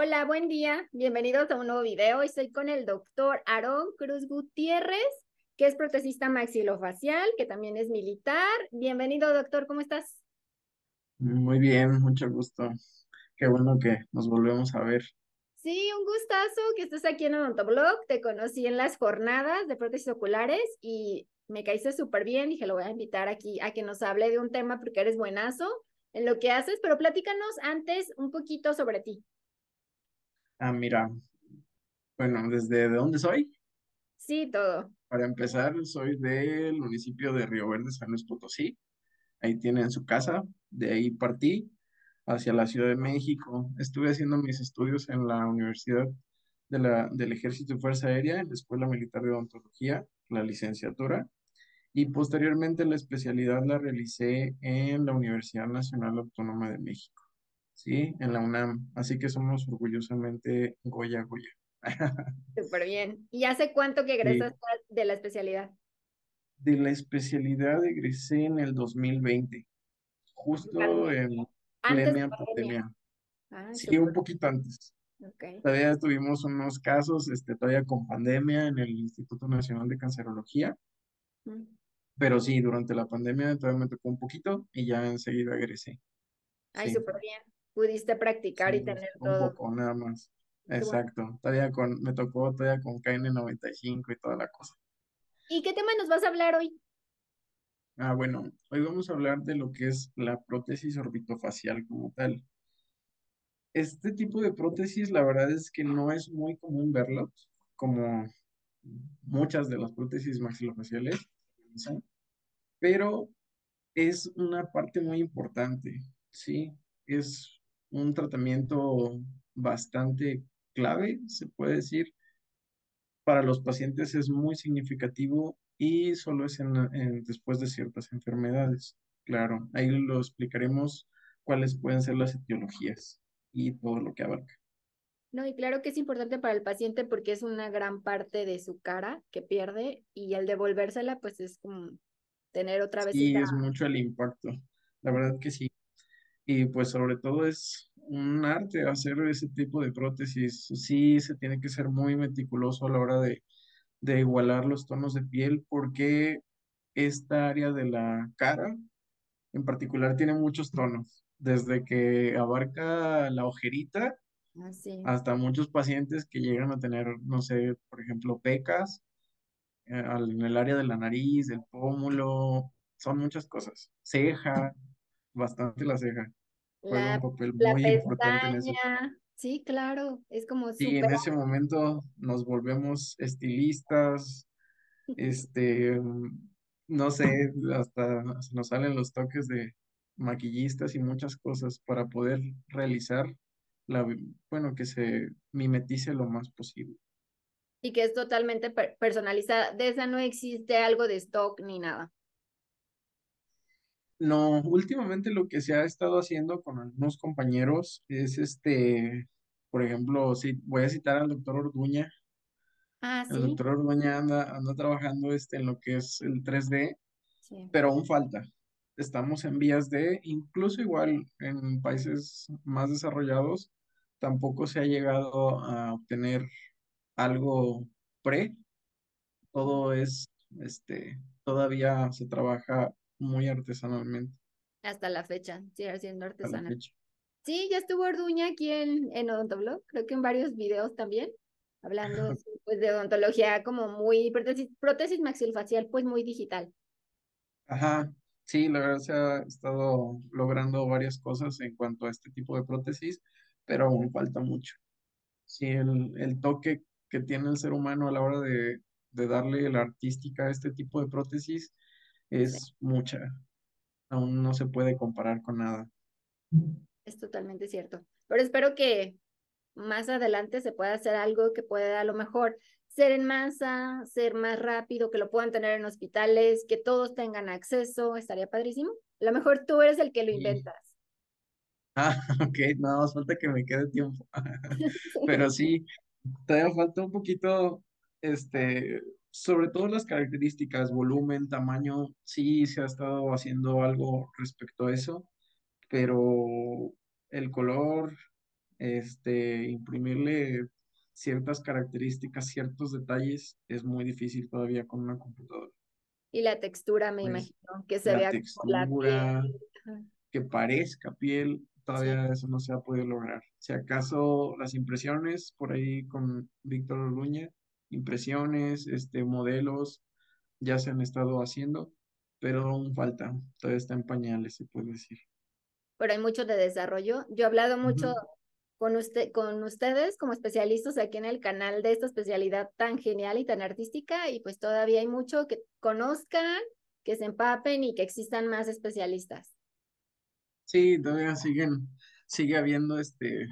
Hola, buen día. Bienvenidos a un nuevo video. Estoy con el doctor Aarón Cruz Gutiérrez, que es protesista maxilofacial, que también es militar. Bienvenido, doctor. ¿Cómo estás? Muy bien, mucho gusto. Qué bueno que nos volvemos a ver. Sí, un gustazo que estés aquí en Odontoblog. Te conocí en las jornadas de prótesis oculares y me caíste súper bien. Dije, lo voy a invitar aquí a que nos hable de un tema porque eres buenazo en lo que haces, pero platícanos antes un poquito sobre ti. Ah, mira, bueno, ¿desde de dónde soy? Sí, todo. Para empezar, soy del municipio de Río Verde, San Luis Potosí. Ahí tienen su casa. De ahí partí hacia la Ciudad de México. Estuve haciendo mis estudios en la Universidad de la, del Ejército y Fuerza Aérea, en la Escuela Militar de Odontología, la licenciatura. Y posteriormente la especialidad la realicé en la Universidad Nacional Autónoma de México. ¿Sí? En la UNAM. Así que somos orgullosamente Goya Goya. Súper bien. ¿Y hace cuánto que egresas de la especialidad? De la especialidad egresé en el 2020, justo en plena pandemia. Ah, sí, un poquito antes. Todavía tuvimos unos casos, este, todavía con pandemia en el Instituto Nacional de Cancerología. Mm. Pero sí, durante la pandemia todavía me tocó un poquito y ya enseguida egresé. Ay, súper bien pudiste practicar y tener todo. Un poco, nada más. Exacto. Todavía con, me tocó todavía con KN95 y toda la cosa. ¿Y qué tema nos vas a hablar hoy? Ah, bueno, hoy vamos a hablar de lo que es la prótesis orbitofacial como tal. Este tipo de prótesis, la verdad es que no es muy común verlo, como muchas de las prótesis maxilofaciales, pero es una parte muy importante, ¿sí? Es un tratamiento bastante clave, se puede decir. Para los pacientes es muy significativo y solo es en, después de ciertas enfermedades. Claro, ahí lo explicaremos cuáles pueden ser las etiologías y todo lo que abarca. No, y claro que es importante para el paciente porque es una gran parte de su cara que pierde y al devolvérsela pues es como tener otra vez. Sí, es mucho el impacto. La verdad que sí. Y pues sobre todo es un arte hacer ese tipo de prótesis. Sí, se tiene que ser muy meticuloso a la hora de, igualar los tonos de piel porque esta área de la cara en particular tiene muchos tonos, desde que abarca la ojerita ah, hasta muchos pacientes que llegan a tener, no sé, por ejemplo, pecas eh, en el área de la nariz, del pómulo, son muchas cosas. Ceja, bastante la ceja juega un papel muy importante en eso. Sí, claro, es como Sí, en ese momento nos volvemos estilistas, este, no sé, hasta nos salen los toques de maquillistas y muchas cosas para poder realizar la, bueno, que se mimetice lo más posible. Y que es totalmente personalizada. De esa no existe algo de stock ni nada. No, últimamente lo que se ha estado haciendo con algunos compañeros es este, por ejemplo, si voy a citar al doctor Orduña. Ah, El doctor Orduña anda, anda trabajando este, en lo que es el 3D, pero aún falta. Estamos en vías de, incluso igual en países más desarrollados, tampoco se ha llegado a obtener algo pre. Todo es, este, todavía se trabaja muy artesanalmente. Hasta la fecha, sigue siendo artesanal. Sí, ya estuvo Orduña aquí en, en Odontoblog, creo que en varios videos también, hablando pues, de odontología como muy, prótesis, prótesis maxilofacial, pues muy digital. Ajá, sí, la verdad se ha estado logrando varias cosas en cuanto a este tipo de prótesis, pero aún falta mucho. Sí, el, el toque que tiene el ser humano a la hora de, de darle la artística a este tipo de prótesis es mucha. Aún no se puede comparar con nada. Es totalmente cierto. Pero espero que más adelante se pueda hacer algo que pueda a lo mejor ser en masa, ser más rápido, que lo puedan tener en hospitales, que todos tengan acceso, estaría padrísimo. A lo mejor tú eres el que lo inventas. Ah, ok, nada más falta que me quede tiempo. Pero sí, todavía falta un poquito, este, sobre todo las características, volumen, tamaño, sí se ha estado haciendo algo respecto a eso, pero el color este, imprimirle ciertas características, ciertos detalles, es muy difícil todavía con una computadora. Y la textura, me Pues, imagino, que se La vea como la piel. Que parezca piel, todavía eso no se ha podido lograr. Si acaso las impresiones, por ahí con Víctor Orduña, impresiones, este, modelos, ya se han estado haciendo, pero aún falta, todavía está en pañales, se puede decir. Pero hay mucho de desarrollo. Yo he hablado mucho con usted, con ustedes como especialistas aquí en el canal de esta especialidad tan genial y tan artística, y pues todavía hay mucho que conozcan, que se empapen y que existan más especialistas. Sí, todavía siguen, sigue habiendo este,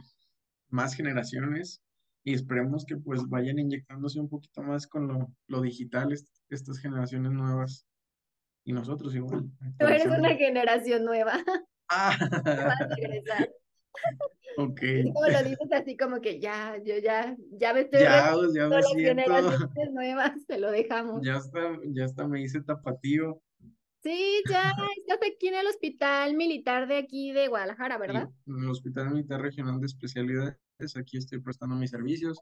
más generaciones y esperemos que pues vayan inyectándose un poquito más con lo, lo digital, est- estas generaciones nuevas. Y nosotros igual, Tú eres una generación nueva, Ah, vas a regresar. ok, Y como lo dices así como que ya, yo ya, ya me estoy ya, pues, ya me las siento, generaciones nuevas, te lo dejamos. ya está, ya está, me hice tapatío. Sí, ya estás aquí en el hospital militar de aquí de Guadalajara, ¿verdad? en el Hospital Militar Regional de Especialidades, aquí estoy prestando mis servicios,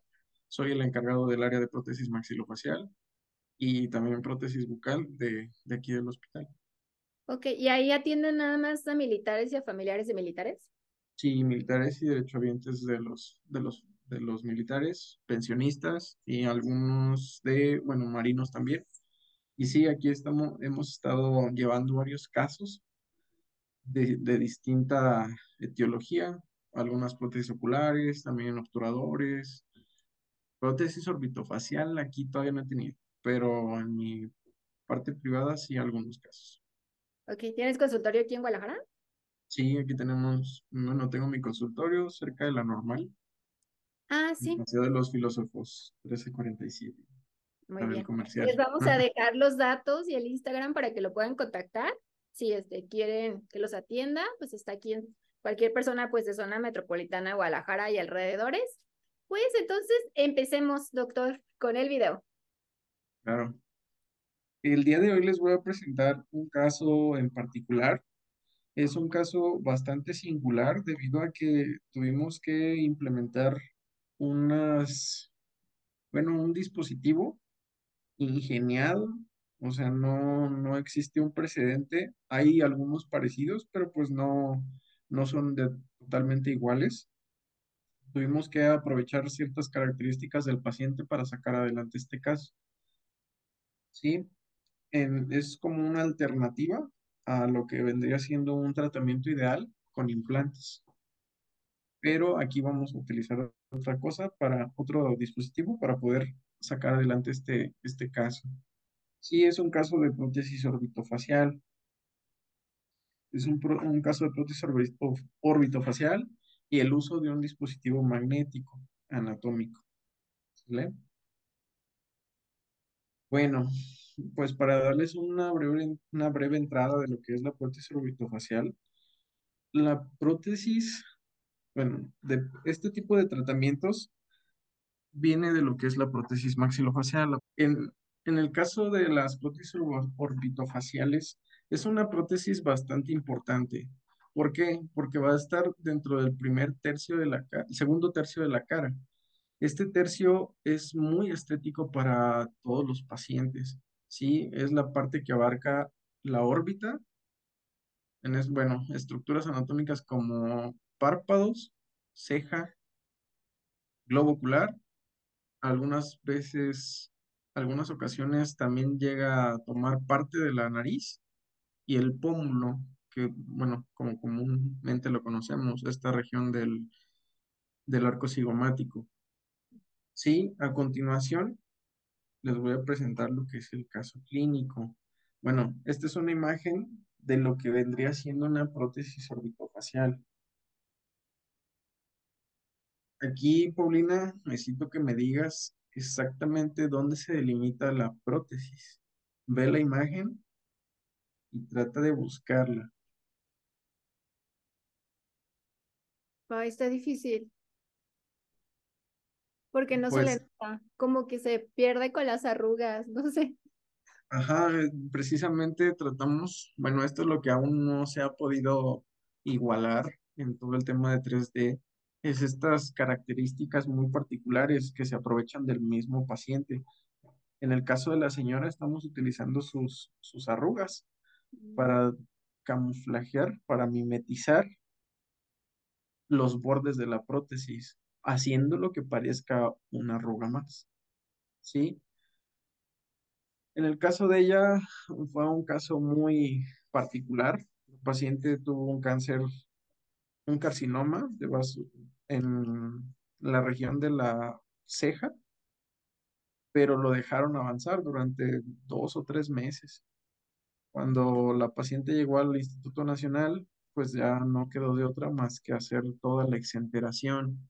soy el encargado del área de prótesis maxilofacial y también prótesis bucal de, de aquí del hospital. Ok, ¿y ahí atienden nada más a militares y a familiares de militares? Sí, militares y derechohabientes de los, de los, de los militares, pensionistas y algunos de, bueno, marinos también. Y sí, aquí estamos, hemos estado llevando varios casos de, de distinta etiología, algunas prótesis oculares, también obturadores, prótesis orbitofacial, aquí todavía no he tenido, pero en mi parte privada sí algunos casos. Ok, ¿tienes consultorio aquí en Guadalajara? Sí, aquí tenemos, bueno, tengo mi consultorio cerca de la normal, Ah, sí, Paseo de los Filósofos, 1347, muy para el bien. comercial. Les vamos a dejar los datos y el Instagram para que lo puedan contactar. Si este, quieren que los atienda, pues está aquí en cualquier persona pues de zona metropolitana, Guadalajara y alrededores. Pues entonces empecemos, doctor, con el video. Claro. El día de hoy les voy a presentar un caso en particular. Es un caso bastante singular debido a que tuvimos que implementar unas, bueno, un dispositivo ingeniado, o sea, no, no existe un precedente. Hay algunos parecidos, pero pues no, no son totalmente iguales. Tuvimos que aprovechar ciertas características del paciente para sacar adelante este caso. Sí, es como una alternativa a lo que vendría siendo un tratamiento ideal con implantes. Pero aquí vamos a utilizar otra cosa para otro dispositivo para poder sacar adelante este, este caso. Sí, es un caso de prótesis orbitofacial. Es un, un caso de prótesis orbito- orbitofacial y el uso de un dispositivo magnético anatómico. Bueno, pues para darles una breve, una breve entrada de lo que es la prótesis orbitofacial, la prótesis, bueno, de este tipo de tratamientos viene de lo que es la prótesis maxilofacial. En, en el caso de las prótesis orbitofaciales, es una prótesis bastante importante. ¿Por qué? Porque va a estar dentro del primer tercio de la cara, segundo tercio de la cara. Este tercio es muy estético para todos los pacientes, ¿sí? Es la parte que abarca la órbita, en es, bueno, estructuras anatómicas como párpados, ceja, globo ocular, algunas veces, algunas ocasiones también llega a tomar parte de la nariz y el pómulo, que, bueno, como comúnmente lo conocemos, esta región del, del arco cigomático. Sí, a continuación les voy a presentar lo que es el caso clínico. Bueno, esta es una imagen de lo que vendría siendo una prótesis orbitofacial. Aquí, Paulina, necesito que me digas exactamente dónde se delimita la prótesis. Ve la imagen y trata de buscarla. Está difícil, porque no se le Pues, nota, como que se pierde con las arrugas, no sé. ajá, eh, precisamente tratamos, bueno, esto es lo que aún no se ha podido igualar en todo el tema de 3D, es estas características muy particulares que se aprovechan del mismo paciente. En el caso de la señora, estamos utilizando sus, sus arrugas para camuflajear, para mimetizar los bordes de la prótesis, haciéndolo que parezca una arruga más. ¿Sí? En el caso de ella, fue un caso muy particular. El paciente tuvo un cáncer, un carcinoma de vaso en la región de la ceja, pero lo dejaron avanzar durante dos o tres meses. Cuando la paciente llegó al Instituto Nacional, pues ya no quedó de otra más que hacer toda la exenteración.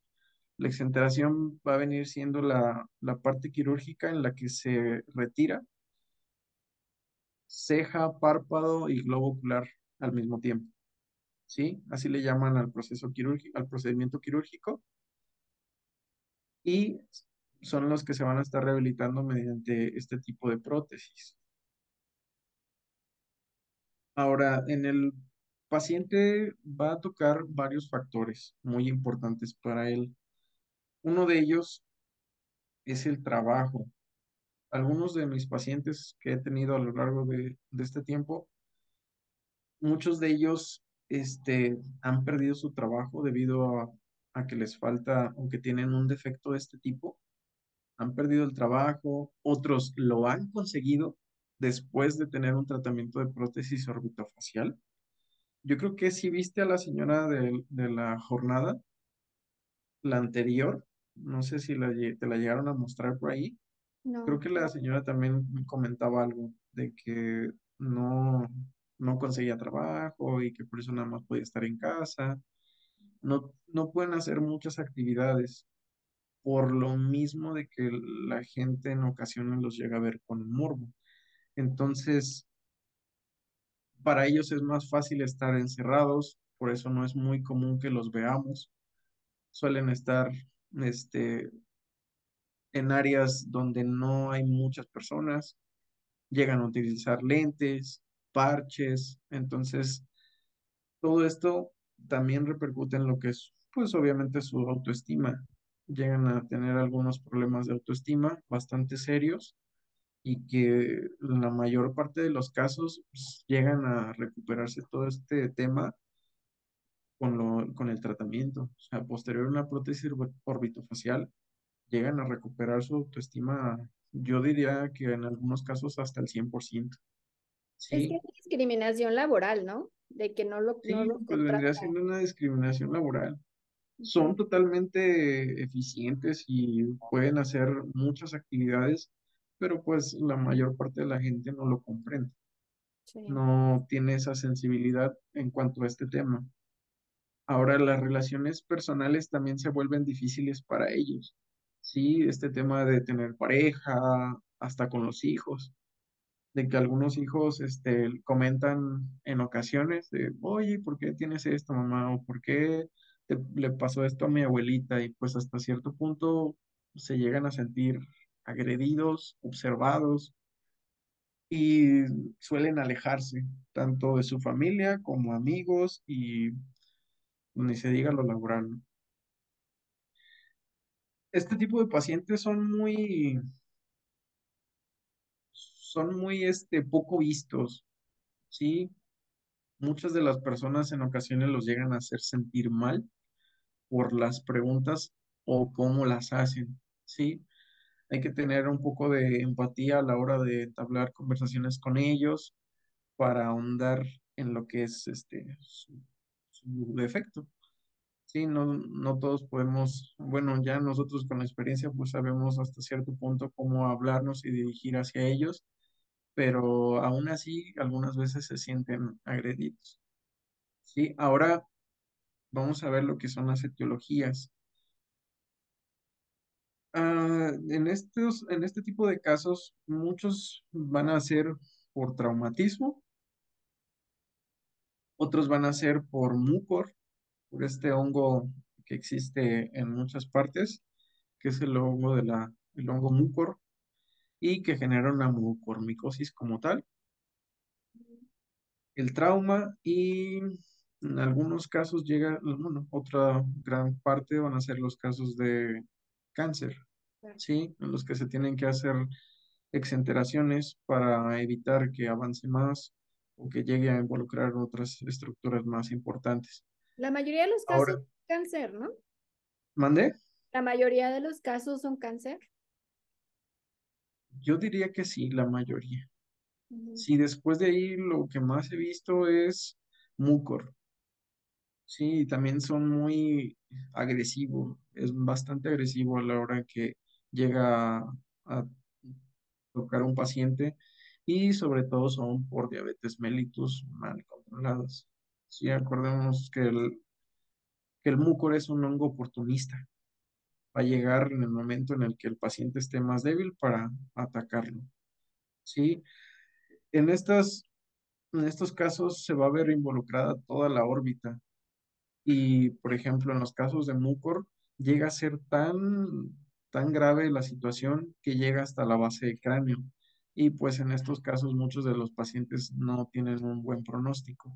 La exenteración va a venir siendo la, la parte quirúrgica en la que se retira ceja, párpado y globo ocular al mismo tiempo. ¿Sí? Así le llaman al proceso quirúrgico, al procedimiento quirúrgico. Y son los que se van a estar rehabilitando mediante este tipo de prótesis. Ahora, en el paciente va a tocar varios factores muy importantes para él. Uno de ellos es el trabajo. Algunos de mis pacientes que he tenido a lo largo de, este tiempo, muchos de ellos este, han perdido su trabajo debido a, a que les falta, aunque tienen un defecto de este tipo, han perdido el trabajo, otros lo han conseguido después de tener un tratamiento de prótesis orbitofacial. Yo creo que si viste a la señora de, la jornada, la anterior, no sé si te la llegaron a mostrar por ahí. Creo que la señora también comentaba algo de que no, no conseguía trabajo y que por eso nada más podía estar en casa. No, no pueden hacer muchas actividades por lo mismo de que la gente en ocasiones los llega a ver con morbo. Entonces, para ellos es más fácil estar encerrados, por eso no es muy común que los veamos. Suelen estar este, en áreas donde no hay muchas personas, llegan a utilizar lentes, parches, entonces todo esto también repercute en lo que es, pues obviamente su autoestima. Llegan a tener algunos problemas de autoestima bastante serios y que la mayor parte de los casos pues, llegan a recuperarse todo este tema con, lo, con el tratamiento. O sea, posterior a una prótesis orbitofacial, llegan a recuperar su autoestima, yo diría que en algunos casos hasta el 100%. ¿Sí? Es que es discriminación laboral, ¿no? De que no lo... Sí, pues vendría siendo una discriminación laboral son totalmente eficientes y pueden hacer muchas actividades, pero pues la mayor parte de la gente no lo comprende. No tiene esa sensibilidad en cuanto a este tema. Ahora las relaciones personales también se vuelven difíciles para ellos. Sí, este tema de tener pareja, hasta con los hijos de que algunos hijos este, comentan en ocasiones de, oye, ¿por qué tienes esto, mamá? ¿O por qué le pasó esto a mi abuelita? Y pues hasta cierto punto se llegan a sentir agredidos, observados y suelen alejarse tanto de su familia como amigos y ni se diga lo laboral. Este tipo de pacientes son muy son muy este, poco vistos, ¿sí? Muchas de las personas en ocasiones los llegan a hacer sentir mal por las preguntas o cómo las hacen, ¿sí? Hay que tener un poco de empatía a la hora de entablar conversaciones con ellos para ahondar en lo que es este su, defecto. Sí, no, no todos podemos, bueno, ya nosotros con la experiencia pues sabemos hasta cierto punto cómo hablarnos y dirigir hacia ellos pero aún así algunas veces se sienten agredidos. ¿Sí? Ahora vamos a ver lo que son las etiologías. Ah, en, estos, en este tipo de casos, muchos van a ser por traumatismo, otros van a ser por mucor, por este hongo que existe en muchas partes, que es el hongo de la, el hongo mucor, y que genera una mucormicosis como tal. El trauma y En algunos casos llega, bueno, otra gran parte van a ser los casos de cáncer. ¿sí? En los que se tienen que hacer exenteraciones para evitar que avance más o que llegue a involucrar otras estructuras más importantes. La mayoría de los casos Ahora, son cáncer, ¿no? ¿mandé? La mayoría de los casos son cáncer. Yo diría que sí, la mayoría. Ujú. Sí, después de ahí lo que más he visto es mucor. Sí, y también son muy agresivos, es bastante agresivo a la hora que llega a, tocar a un paciente y sobre todo son por diabetes mellitus mal controladas. Sí, acordémonos que el, que el mucor es un hongo oportunista. Va a llegar en el momento en el que el paciente esté más débil para atacarlo. Sí, en estas, en estos casos se va a ver involucrada toda la órbita Y, por ejemplo, en los casos de mucor, llega a ser tan, tan grave la situación que llega hasta la base del cráneo. Y pues en estos casos muchos de los pacientes no tienen un buen pronóstico.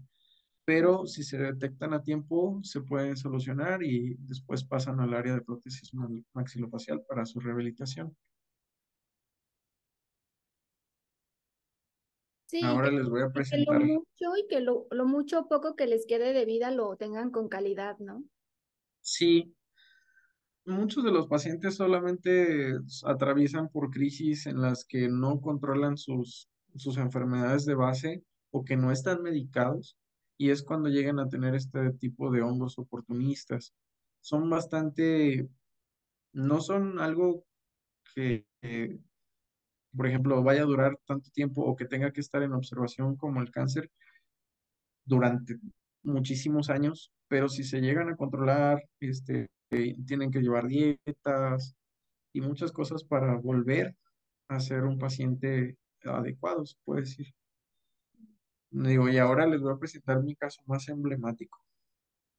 Pero si se detectan a tiempo, se pueden solucionar y después pasan al área de prótesis ma- maxilofacial para su rehabilitación. Sí, Ahora que, les voy a y que lo presentar mucho y que lo, lo mucho o poco que les quede de vida lo tengan con calidad, ¿no? Sí, Muchos de los pacientes solamente atraviesan por crisis en las que no controlan sus, sus enfermedades de base o que no están medicados y es cuando llegan a tener este tipo de hongos oportunistas. Son bastante, no son algo que, que, por ejemplo, vaya a durar tanto tiempo o que tenga que estar en observación como el cáncer durante muchísimos años, pero si se llegan a controlar, este, tienen que llevar dietas y muchas cosas para volver a ser un paciente adecuado, se puede decir. Digo, y ahora les voy a presentar mi caso más emblemático.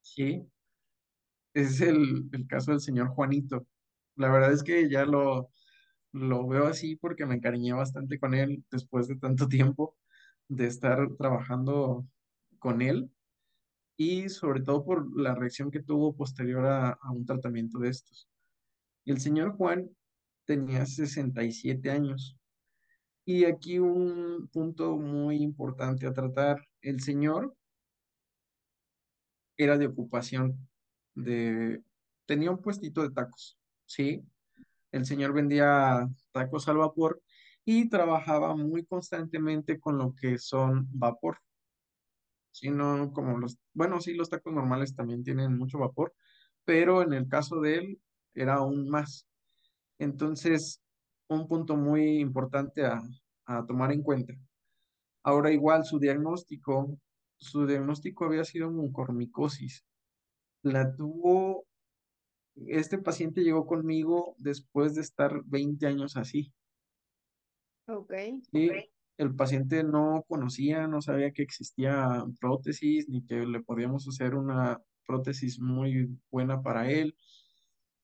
Sí, es el, el caso del señor Juanito. La verdad es que ya lo, lo veo así porque me encariñé bastante con él después de tanto tiempo de estar trabajando con él y sobre todo por la reacción que tuvo posterior a, a un tratamiento de estos. El señor Juan tenía 67 años Y aquí un punto muy importante a tratar. El señor era de ocupación, de, tenía un puestito de tacos, ¿sí? El señor vendía tacos al vapor y trabajaba muy constantemente con lo que son vapor, ¿sí? No como los, bueno, sí, los tacos normales también tienen mucho vapor, pero en el caso de él era aún más. Entonces, un punto muy importante a, a tomar en cuenta Ahora igual su diagnóstico, su diagnóstico había sido mucormicosis. La tuvo, este paciente llegó conmigo después de estar 20 años así. Ok. Y el paciente no conocía, no sabía que existía prótesis, ni que le podíamos hacer una prótesis muy buena para él,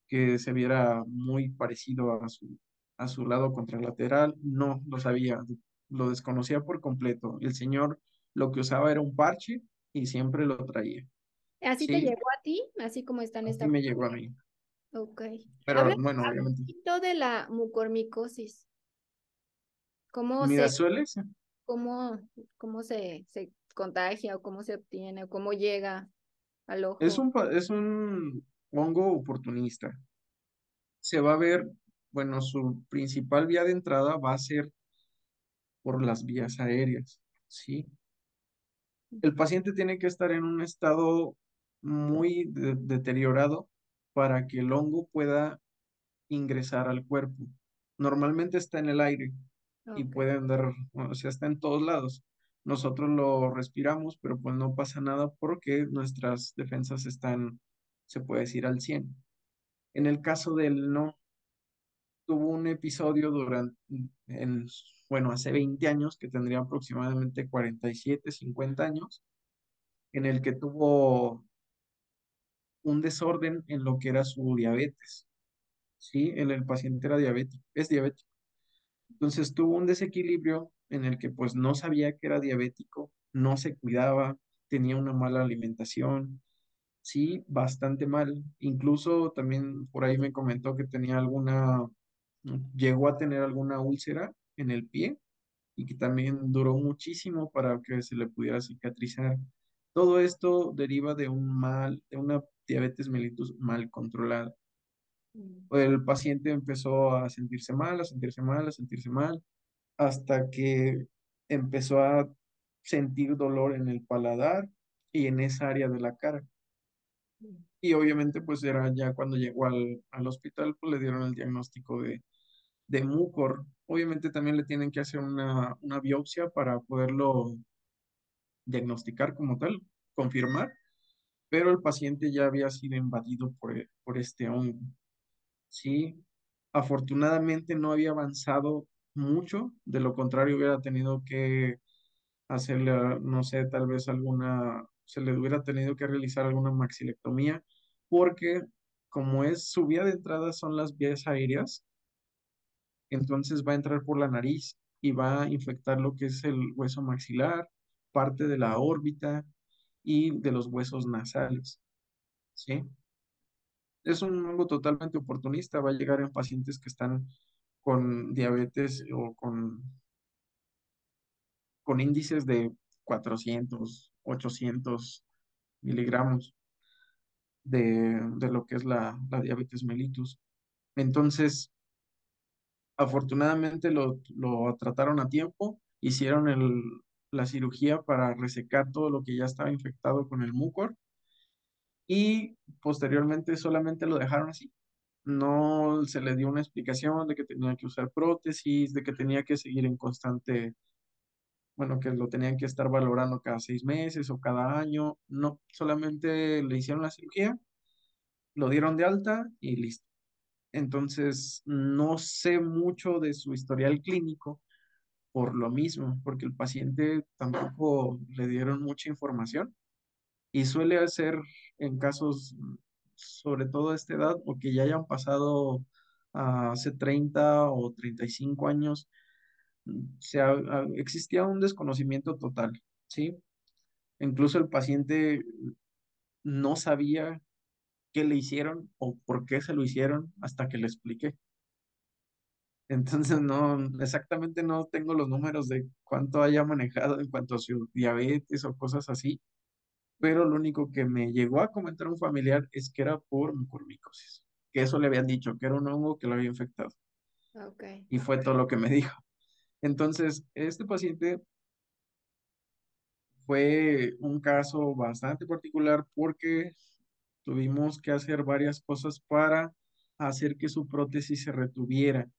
que se viera muy parecido a su, a su lado contralateral. No lo sabía, lo desconocía por completo. El señor lo que usaba era un parche y siempre lo traía. ¿Así te llegó a ti? Así como está en así esta me foto. llegó a mí. Ok. Pero Habla bueno, un obviamente. poquito de la mucormicosis. ¿Cómo se, cómo, cómo se, se contagia o cómo se obtiene o cómo llega al es ojo? un, pa- es un hongo oportunista. Se va a ver, bueno, su principal vía de entrada va a ser por las vías aéreas, ¿sí? El paciente tiene que estar en un estado muy de- deteriorado para que el hongo pueda ingresar al cuerpo. Normalmente está en el aire y puede andar, o sea, está en todos lados. Nosotros lo respiramos, pero pues no pasa nada porque nuestras defensas están, se puede decir, al 100. En el caso del no, tuvo un episodio durante, en, bueno, hace 20 años, que tendría aproximadamente 47, 50 años, en el que tuvo un desorden en lo que era su diabetes, ¿sí? El, el paciente era diabético, es diabético. Entonces tuvo un desequilibrio en el que pues no sabía que era diabético, no se cuidaba, tenía una mala alimentación, sí, bastante mal. Incluso también por ahí me comentó que tenía alguna, llegó a tener alguna úlcera en el pie y que también duró muchísimo para que se le pudiera cicatrizar. Todo esto deriva de un mal, de una diabetes mellitus mal controlada. Mm. El paciente empezó a sentirse mal, a sentirse mal, a sentirse mal, hasta que empezó a sentir dolor en el paladar y en esa área de la cara. Y obviamente pues era ya cuando llegó al, al hospital, pues le dieron el diagnóstico de, de mucor. Obviamente también le tienen que hacer una, una biopsia para poderlo diagnosticar como tal, confirmar, pero el paciente ya había sido invadido por, por este hongo. Sí, afortunadamente no había avanzado mucho, de lo contrario hubiera tenido que hacerle, no sé, tal vez alguna, se le hubiera tenido que realizar alguna maxilectomía, porque como es su vía de entrada son las vías aéreas, entonces va a entrar por la nariz y va a infectar lo que es el hueso maxilar, parte de la órbita y de los huesos nasales, ¿sí? Es un hongo totalmente oportunista, va a llegar en pacientes que están con diabetes o con, con índices de 400, 800 miligramos de, de lo que es la, la diabetes mellitus. Entonces, afortunadamente lo, lo trataron a tiempo, hicieron el, la cirugía para resecar todo lo que ya estaba infectado con el mucor y posteriormente solamente lo dejaron así. No se le dio una explicación de que tenía que usar prótesis, de que tenía que seguir en constante, bueno, que lo tenían que estar valorando cada seis meses o cada año. No, solamente le hicieron la cirugía, lo dieron de alta y listo. Entonces, no sé mucho de su historial clínico por lo mismo, porque el paciente tampoco le dieron mucha información y suele ser en casos, sobre todo a esta edad, o que ya hayan pasado ah, hace 30 o 35 años, se ha- ha- existía un desconocimiento total, ¿sí? Incluso el paciente no sabía qué le hicieron o por qué se lo hicieron hasta que le expliqué. Entonces, no, exactamente no tengo los números de cuánto haya manejado en cuanto a su diabetes o cosas así, pero lo único que me llegó a comentar un familiar es que era por mucormicosis, que eso le habían dicho, que era un hongo que lo había infectado, Ok. y fue todo lo que me dijo. Entonces, este paciente fue un caso bastante particular porque tuvimos que hacer varias cosas para hacer que su prótesis se retuviera.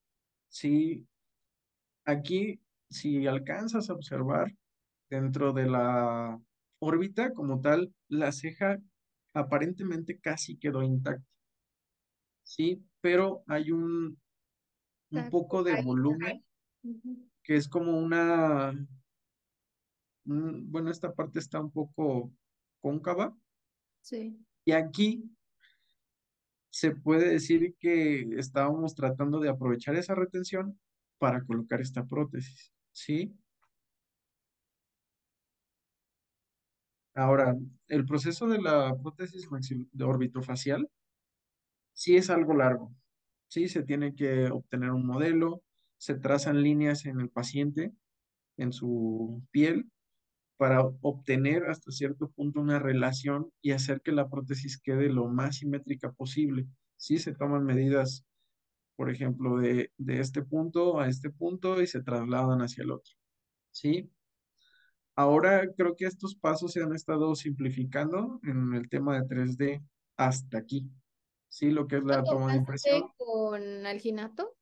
Sí, aquí, si alcanzas a observar dentro de la órbita como tal, la ceja aparentemente casi quedó intacta. Sí, pero hay un, un poco de volumen que es como una, un- bueno, esta parte está un poco cóncava Sí. y aquí se puede decir que estábamos tratando de aprovechar esa retención para colocar esta prótesis, ¿sí? Ahora, el proceso de la prótesis de orbitofacial sí es algo largo, ¿sí? Se tiene que obtener un modelo, se trazan líneas en el paciente, en su piel, para obtener hasta cierto punto una relación y hacer que la prótesis quede lo más simétrica posible. Sí, se toman medidas, por ejemplo, de, de este punto a este punto y se trasladan hacia el otro. ¿Sí? Ahora creo que estos pasos se han estado simplificando en el tema de 3D hasta aquí. Sí, lo que es ¿Lo la toma de impresión. con alginato?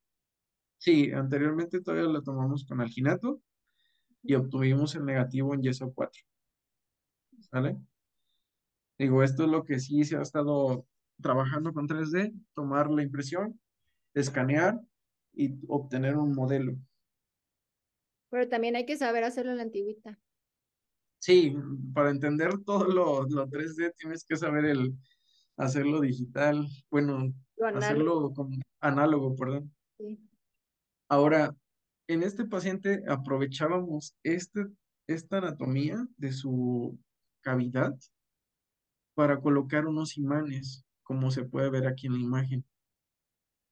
Sí, anteriormente todavía la tomamos con alginato y obtuvimos el negativo en yeso 4. ¿Sale? Digo, esto es lo que sí se ha estado trabajando con 3D, tomar la impresión, escanear y obtener un modelo. Pero también hay que saber hacerlo a la antigüita. Sí, para entender todo lo, lo 3D tienes que saber el hacerlo digital, bueno, hacerlo como análogo, perdón. Sí. Ahora, en este paciente aprovechábamos este, esta anatomía de su cavidad para colocar unos imanes, como se puede ver aquí en la imagen.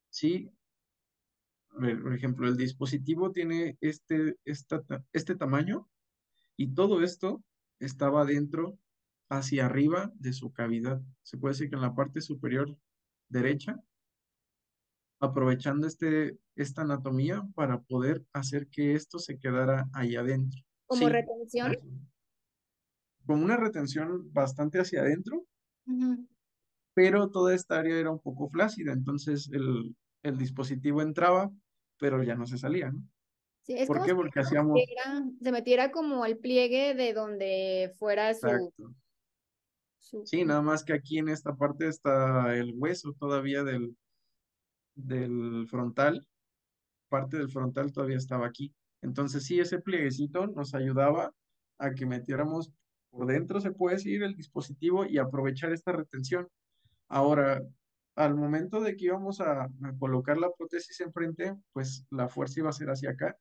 ¿Sí? A ver, por ejemplo, el dispositivo tiene este, este tamaño y todo esto estaba dentro, hacia arriba de su cavidad. Se puede decir que en la parte superior derecha, aprovechando este, esta anatomía para poder hacer que esto se quedara ahí adentro. ¿Como retención? Con una retención bastante hacia adentro, pero toda esta área era un poco flácida, entonces el, el dispositivo entraba, pero ya no se salía, ¿no? Sí, es ¿Por qué? Porque hacíamos... se metiera como al pliegue de donde fuera su... Sí, nada más que aquí en esta parte está el hueso todavía del, del frontal, parte del frontal todavía estaba aquí. Entonces sí, ese plieguecito nos ayudaba a que metiéramos por dentro, se puede decir, el dispositivo y aprovechar esta retención. Ahora, al momento de que íbamos a, a colocar la prótesis enfrente, pues la fuerza iba a ser hacia acá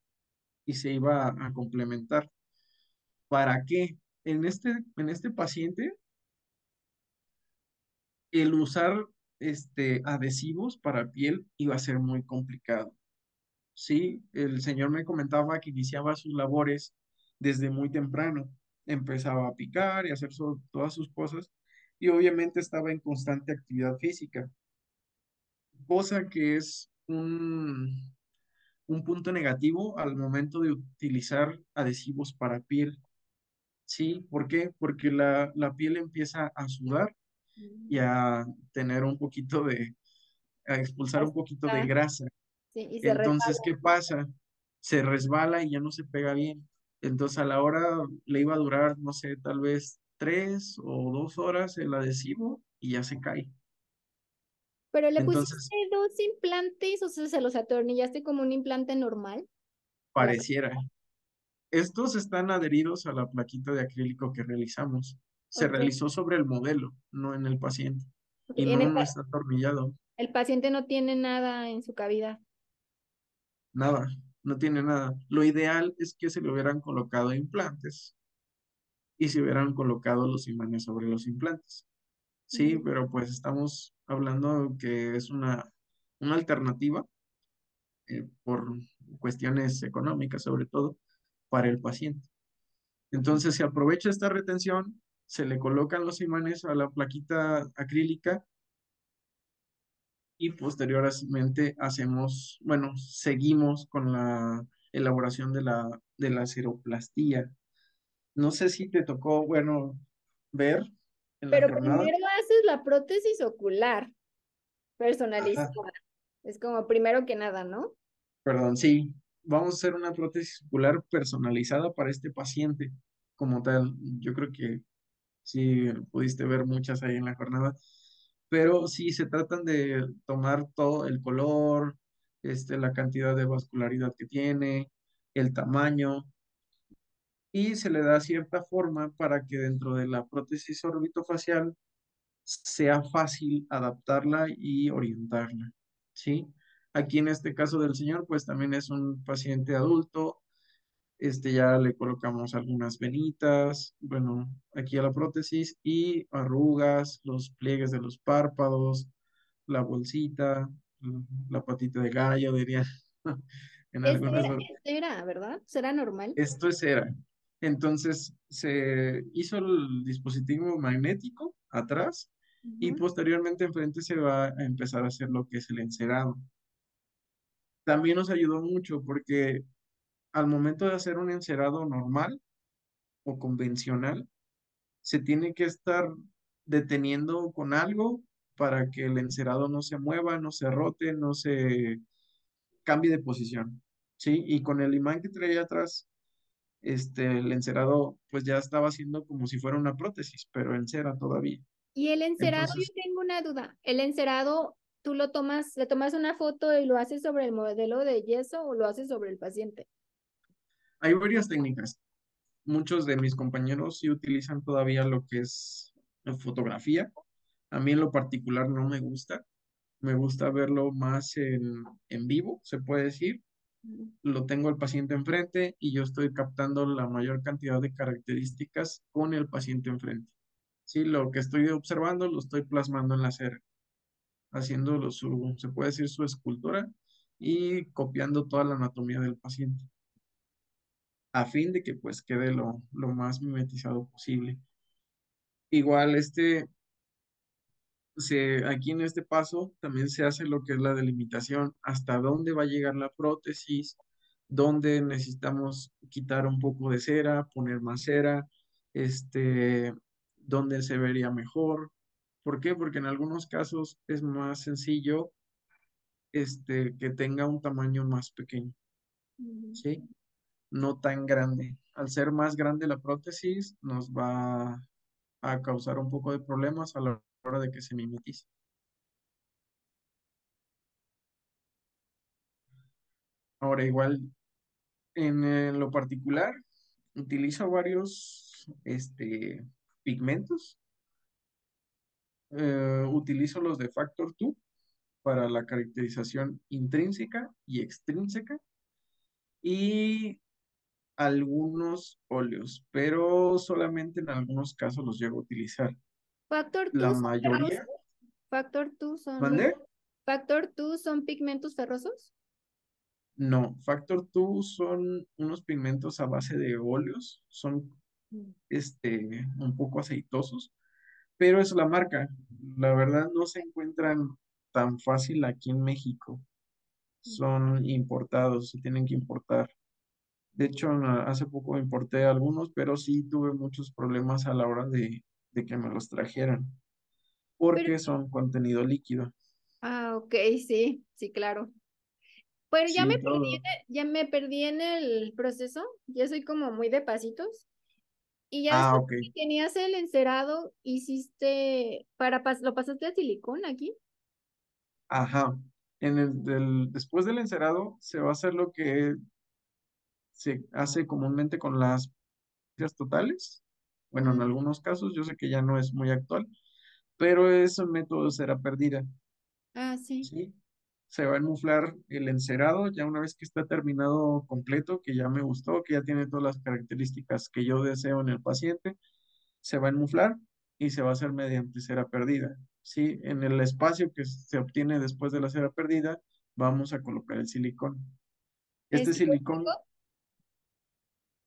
y se iba a, complementar. ¿Para qué? En este, en este paciente, el usar este, adhesivos para piel iba a ser muy complicado. Sí, el señor me comentaba que iniciaba sus labores desde muy temprano. Empezaba a picar y hacer todas sus cosas y obviamente estaba en constante actividad física, cosa que es un, un punto negativo al momento de utilizar adhesivos para piel. ¿Sí? ¿Por qué? Porque la, piel empieza a sudar y a tener un poquito de, a expulsar un poquito de grasa. Entonces, ¿qué pasa? Se resbala y ya no se pega bien. Entonces, a la hora le iba a durar, no sé, tal vez tres o dos horas el adhesivo y ya se cae. Pero le pusiste dos implantes, o sea, se los atornillaste como un implante normal. Pareciera. Estos están adheridos a la plaquita de acrílico que realizamos. Se realizó sobre el modelo, no en el paciente. Y no, está atornillado. El paciente no tiene nada en su cavidad. Nada, no tiene nada. Lo ideal es que se le hubieran colocado implantes y se hubieran colocado los imanes sobre los implantes. Sí, pero pues estamos hablando que es una, una alternativa eh, por cuestiones económicas sobre todo para el paciente. Entonces se aprovecha esta retención, se le colocan los imanes a la plaquita acrílica y posteriormente hacemos, bueno, seguimos con la elaboración de la, de la ceroplastía. No sé si te tocó, bueno, ver pero primero la prótesis ocular personalizada. Es como primero que nada, ¿no? Perdón, sí. Vamos a hacer una prótesis ocular personalizada para este paciente como tal. Yo creo que sí pudiste ver muchas ahí en la jornada. Pero sí se tratan de tomar todo el color, este, la cantidad de vascularidad que tiene, el tamaño, y se le da cierta forma para que dentro de la prótesis orbitofacial sea fácil adaptarla y orientarla, ¿sí? Aquí en este caso del señor, pues también es un paciente adulto, este ya le colocamos algunas venitas, bueno, aquí a la prótesis y arrugas, los pliegues de los párpados, la bolsita, la patita de gallo, diría. en algunas... era, ¿verdad? ¿Será normal? Esto es era. Entonces se hizo el dispositivo magnético atrás y posteriormente enfrente se va a empezar a hacer lo que es el encerado. También nos ayudó mucho porque al momento de hacer un encerado normal o convencional, se tiene que estar deteniendo con algo para que el encerado no se mueva, no se rote, no se cambie de posición. ¿Sí? Y con el imán que traía atrás, este, el encerado pues ya estaba haciendo como si fuera una prótesis, pero en cera todavía. Y el encerado, yo tengo una duda, el encerado, tú lo tomas, le tomas una foto y lo haces sobre el modelo de yeso o lo haces sobre el paciente. Hay varias técnicas. Muchos de mis compañeros sí utilizan todavía lo que es fotografía. A mí en lo particular no me gusta. Me gusta verlo más en, en vivo, se puede decir lo tengo al paciente enfrente y yo estoy captando la mayor cantidad de características con el paciente enfrente. Sí, lo que estoy observando lo estoy plasmando en la cera, haciendo su, se puede decir, su escultura y copiando toda la anatomía del paciente a fin de que pues quede lo, lo más mimetizado posible. Igual este, se, aquí en este paso también se hace lo que es la delimitación, hasta dónde va a llegar la prótesis, dónde necesitamos quitar un poco de cera, poner más cera, este, dónde se vería mejor. ¿Por qué? Porque en algunos casos es más sencillo este, que tenga un tamaño más pequeño. ¿Sí? No tan grande. Al ser más grande la prótesis, nos va a causar un poco de problemas a la hora de que se mimetice. Ahora, igual, en, lo particular, utilizo varios este, pigmentos. Eh, utilizo los de Factor 2 para la caracterización intrínseca y extrínseca y algunos óleos, pero solamente en algunos casos los llego a utilizar. Factor 2 La mayoría. Factor 2 son. ¿Mandé? Factor 2 son pigmentos ferrosos. No, Factor 2 son unos pigmentos a base de óleos, son. Este, un poco aceitosos, pero es la marca. La verdad no se encuentran tan fácil aquí en México. Son importados, se tienen que importar. De hecho, hace poco importé algunos, pero sí tuve muchos problemas a la hora de, de que me los trajeran, Pero, porque son contenido líquido. ah, ok, sí, sí, claro. Pero ya me Sí, todo. ya me perdí en el proceso. Ya soy como muy de pasitos. Y ya Ah, tenías el encerado, hiciste para pas- lo pasaste a silicón aquí. Ajá. En el del, después del encerado se va a hacer lo que se hace comúnmente con las totales. Bueno, en algunos casos, yo sé que ya no es muy actual, pero es un método de cera perdida, Ah, sí. ¿sí? Se va a enmuflar el encerado ya una vez que está terminado completo, que ya me gustó, que ya tiene todas las características que yo deseo en el paciente, se va a enmuflar y se va a hacer mediante cera perdida, ¿sí? En el espacio que se obtiene después de la cera perdida, vamos a colocar el silicón. ¿Es Este hipotético? silicón,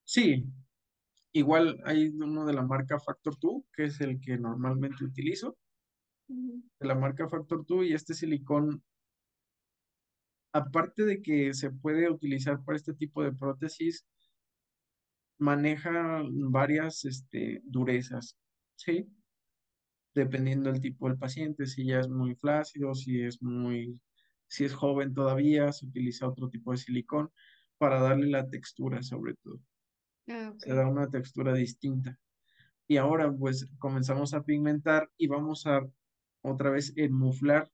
sí, igual hay uno de la marca Factor 2, que es el que normalmente utilizo, de la marca Factor 2, y este silicón, aparte de que se puede utilizar para este tipo de prótesis, maneja varias este, durezas, ¿sí? Dependiendo del tipo del paciente, si ya es muy flácido, si es muy, si es joven todavía, se utiliza otro tipo de silicón para darle la textura sobre todo. Ah, Se da una textura distinta. Y ahora pues comenzamos a pigmentar y vamos a otra vez enmuflar,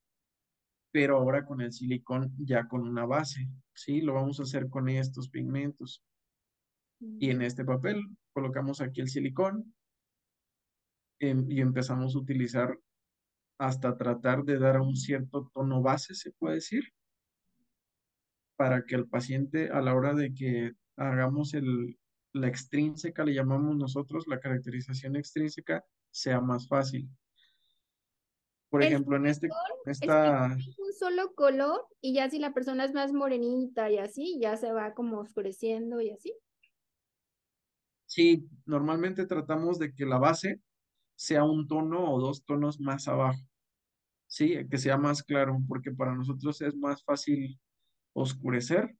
pero ahora con el silicón ya con una base, ¿sí? Lo vamos a hacer con estos pigmentos. Y en este papel colocamos aquí el silicón em, y empezamos a utilizar hasta tratar de dar un cierto tono base, se puede decir, para que el paciente a la hora de que hagamos el, la extrínseca, le llamamos nosotros la caracterización extrínseca, sea más fácil. Por El ejemplo, en este, esta, es un solo color y ya si la persona es más morenita y así, ya se va como oscureciendo y así. sí, normalmente tratamos de que la base sea un tono o dos tonos más abajo, sí, que sea más claro, porque para nosotros es más fácil oscurecer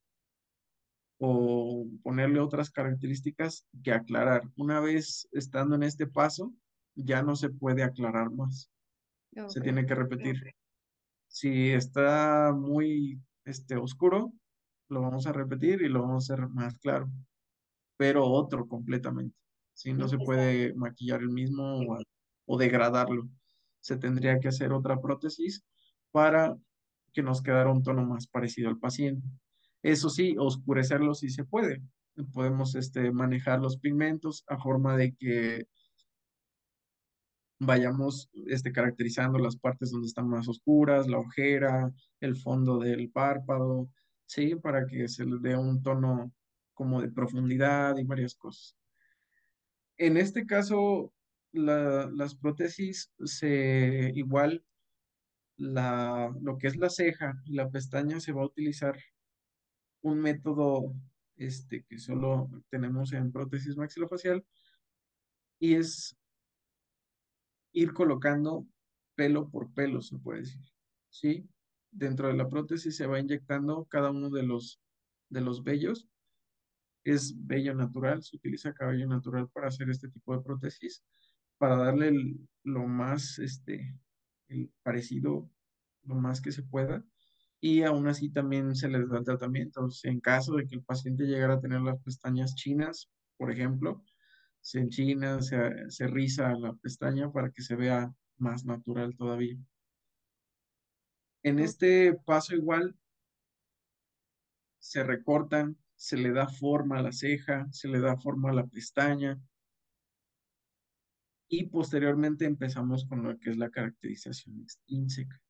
o ponerle otras características que aclarar. Una vez estando en este paso, ya no se puede aclarar más, se tiene que repetir. Si está muy este, oscuro, lo vamos a repetir y lo vamos a hacer más claro, pero otro completamente. Si no se puede maquillar el mismo o, o degradarlo, se tendría que hacer otra prótesis para que nos quedara un tono más parecido al paciente. Eso sí, oscurecerlo sí se puede. Podemos este, manejar los pigmentos a forma de que vayamos este, caracterizando las partes donde están más oscuras, la ojera, el fondo del párpado, ¿sí? Para que se le dé un tono como de profundidad y varias cosas. En este caso, la- las prótesis se igual la, lo que es la ceja y la pestaña se va a utilizar un método este, que solo tenemos en prótesis maxilofacial y es ir colocando pelo por pelo, se puede decir. ¿Sí? Dentro de la prótesis se va inyectando cada uno de los, de los vellos. Es vello natural, se utiliza cabello natural para hacer este tipo de prótesis, para darle el- lo más este, el parecido, lo más que se pueda. Y aún así también se les da el tratamiento. En caso de que el paciente llegara a tener las pestañas chinas, por ejemplo, se enchina, se, se riza la pestaña para que se vea más natural todavía. En este paso igual se recortan, se le da forma a la ceja, se le da forma a la pestaña y posteriormente empezamos con lo que es la caracterización extrínseca.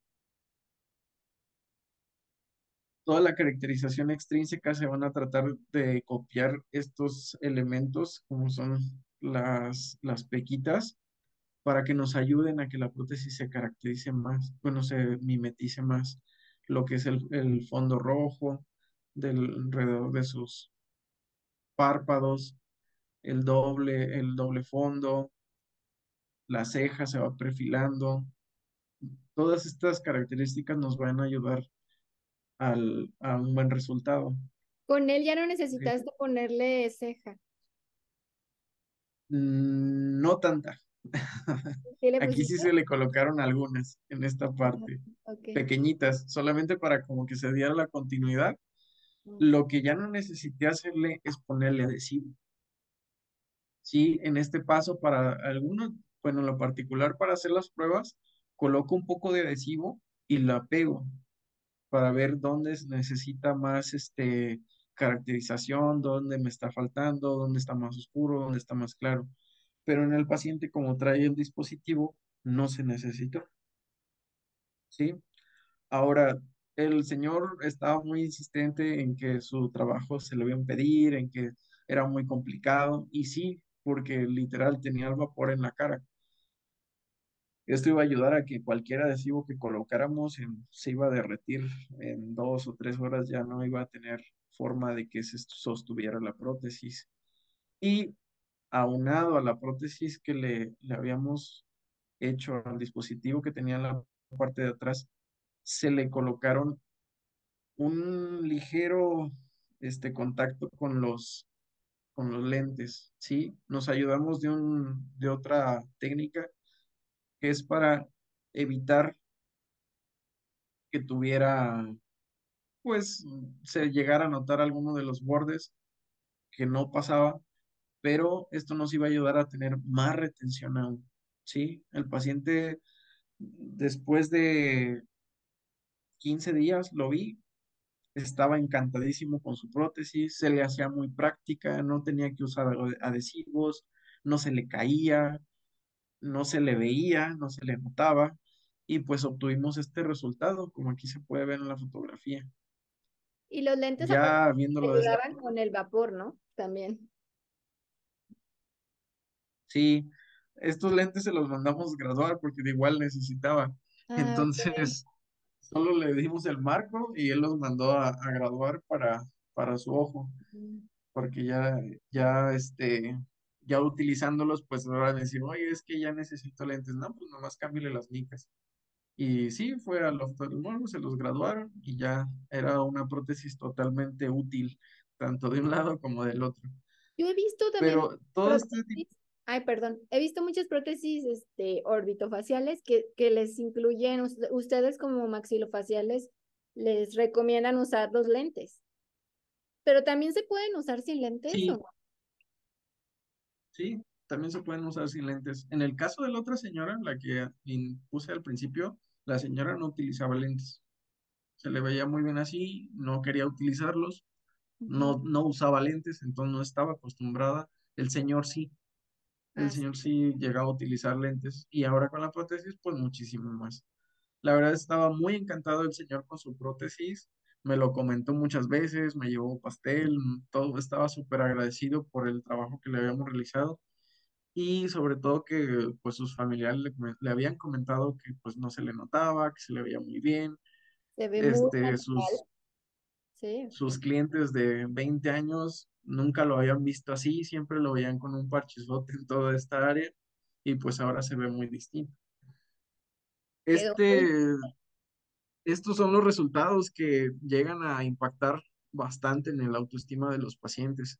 Toda la caracterización extrínseca se van a tratar de copiar estos elementos como son las, las pequitas para que nos ayuden a que la prótesis se caracterice más, bueno, se mimetice más lo que es el, el fondo rojo del alrededor de sus párpados, el doble, el doble fondo, la ceja se va perfilando. Todas estas características nos van a ayudar al, a un buen resultado. Con él ya no necesitaste ponerle ceja. Mm, No tanta. ¿Sí Aquí sí se le colocaron algunas en esta parte, Ok. pequeñitas, solamente para como que se diera la continuidad. Lo que ya no necesité hacerle es ponerle adhesivo. Sí, en este paso para algunos, bueno, en lo particular para hacer las pruebas, coloco un poco de adhesivo y la pego para ver dónde necesita más este, caracterización, dónde me está faltando, dónde está más oscuro, dónde está más claro. Pero en el paciente, como trae el dispositivo, no se necesita. ¿sí? Ahora, el señor estaba muy insistente en que su trabajo se le iba a impedir, en que era muy complicado, y sí, porque literal tenía el vapor en la cara. Esto iba a ayudar a que cualquier adhesivo que colocáramos en- se iba a derretir en dos o tres horas, ya no iba a tener forma de que se sostuviera la prótesis. Y aunado a la prótesis que le, le habíamos hecho al dispositivo que tenía en la parte de atrás, se le colocaron un ligero este, contacto con los, con los lentes, ¿sí? Nos ayudamos de, un, de otra técnica que es para evitar que tuviera, pues, se llegara a notar alguno de los bordes que no pasaba, pero esto nos iba a ayudar a tener más retención aún, ¿sí? El paciente, después de 15 días, lo vi, estaba encantadísimo con su prótesis, se le hacía muy práctica, no tenía que usar adhesivos, no se le caía, no se le veía, no se le notaba, y pues obtuvimos este resultado, como aquí se puede ver en la fotografía. Y los lentes Ya viéndolo forma, con el vapor, ¿no? También. sí, estos lentes se los mandamos graduar porque de igual necesitaba. Ah. Entonces, solo le dimos el marco y él los mandó a, a graduar para, para su ojo. Porque ya, ya, este, ya utilizándolos, pues ahora decir, oye, es que ya necesito lentes, no, pues nomás cámbiale las micas. Y sí, fue al oftalmólogo, se los graduaron y ya era una prótesis totalmente útil, tanto de un lado como del otro. Yo he visto también Pero todo este tipo, ay, perdón, he visto muchas prótesis este, orbitofaciales que, que les incluyen, us- ustedes como maxilofaciales les recomiendan usar los lentes, pero también se pueden usar sin lentes o no. Sí, también se pueden usar sin lentes. En el caso de la otra señora, la que puse al principio, la señora no utilizaba lentes. Se le veía muy bien así, no quería utilizarlos no, no usaba lentes, entonces no estaba acostumbrada. El señor sí, el Ah, señor sí llegaba a utilizar lentes y ahora con la prótesis, pues muchísimo más. La verdad estaba muy encantado el señor con su prótesis, me lo comentó muchas veces, me llevó pastel, todo, estaba súper agradecido por el trabajo que le habíamos realizado y sobre todo que pues sus familiares le, le habían comentado que pues no se le notaba, que se le veía muy bien, Se ve muy este, sus, Sí. sus clientes de 20 años nunca lo habían visto así, siempre lo veían con un parchezote en toda esta área y pues ahora se ve muy distinto. Este, estos son los resultados que llegan a impactar bastante en el autoestima de los pacientes.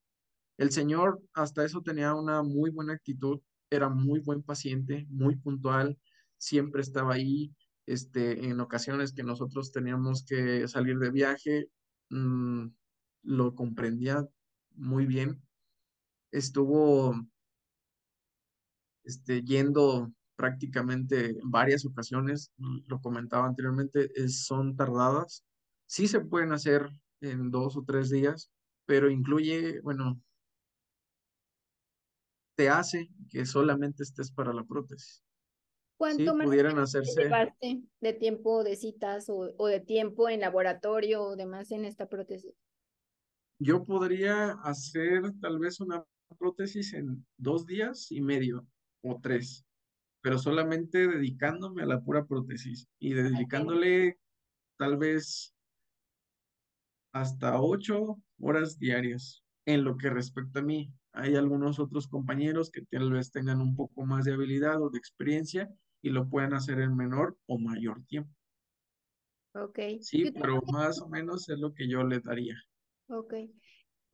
El señor hasta eso tenía una muy buena actitud, era muy buen paciente, muy puntual, siempre estaba ahí. Este, en ocasiones que nosotros teníamos que salir de viaje, mm, lo comprendía muy bien. Estuvo este, yendo prácticamente en varias ocasiones, lo comentaba anteriormente, es- son tardadas. Sí se pueden hacer en dos o tres días, pero incluye, bueno, te hace que solamente estés para la prótesis. Sí, ¿Cuánto más o pudieran hacerse, de tiempo de citas o, o de tiempo en laboratorio o demás en esta prótesis? yo podría hacer tal vez una prótesis en dos días y medio o tres, pero solamente dedicándome a la pura prótesis y dedicándole tal vez hasta ocho horas diarias. En lo que respecta a mí, hay algunos otros compañeros que tal vez tengan un poco más de habilidad o de experiencia y lo pueden hacer en menor o mayor tiempo. Ok. Sí, pero más o menos es lo que yo le daría. ok.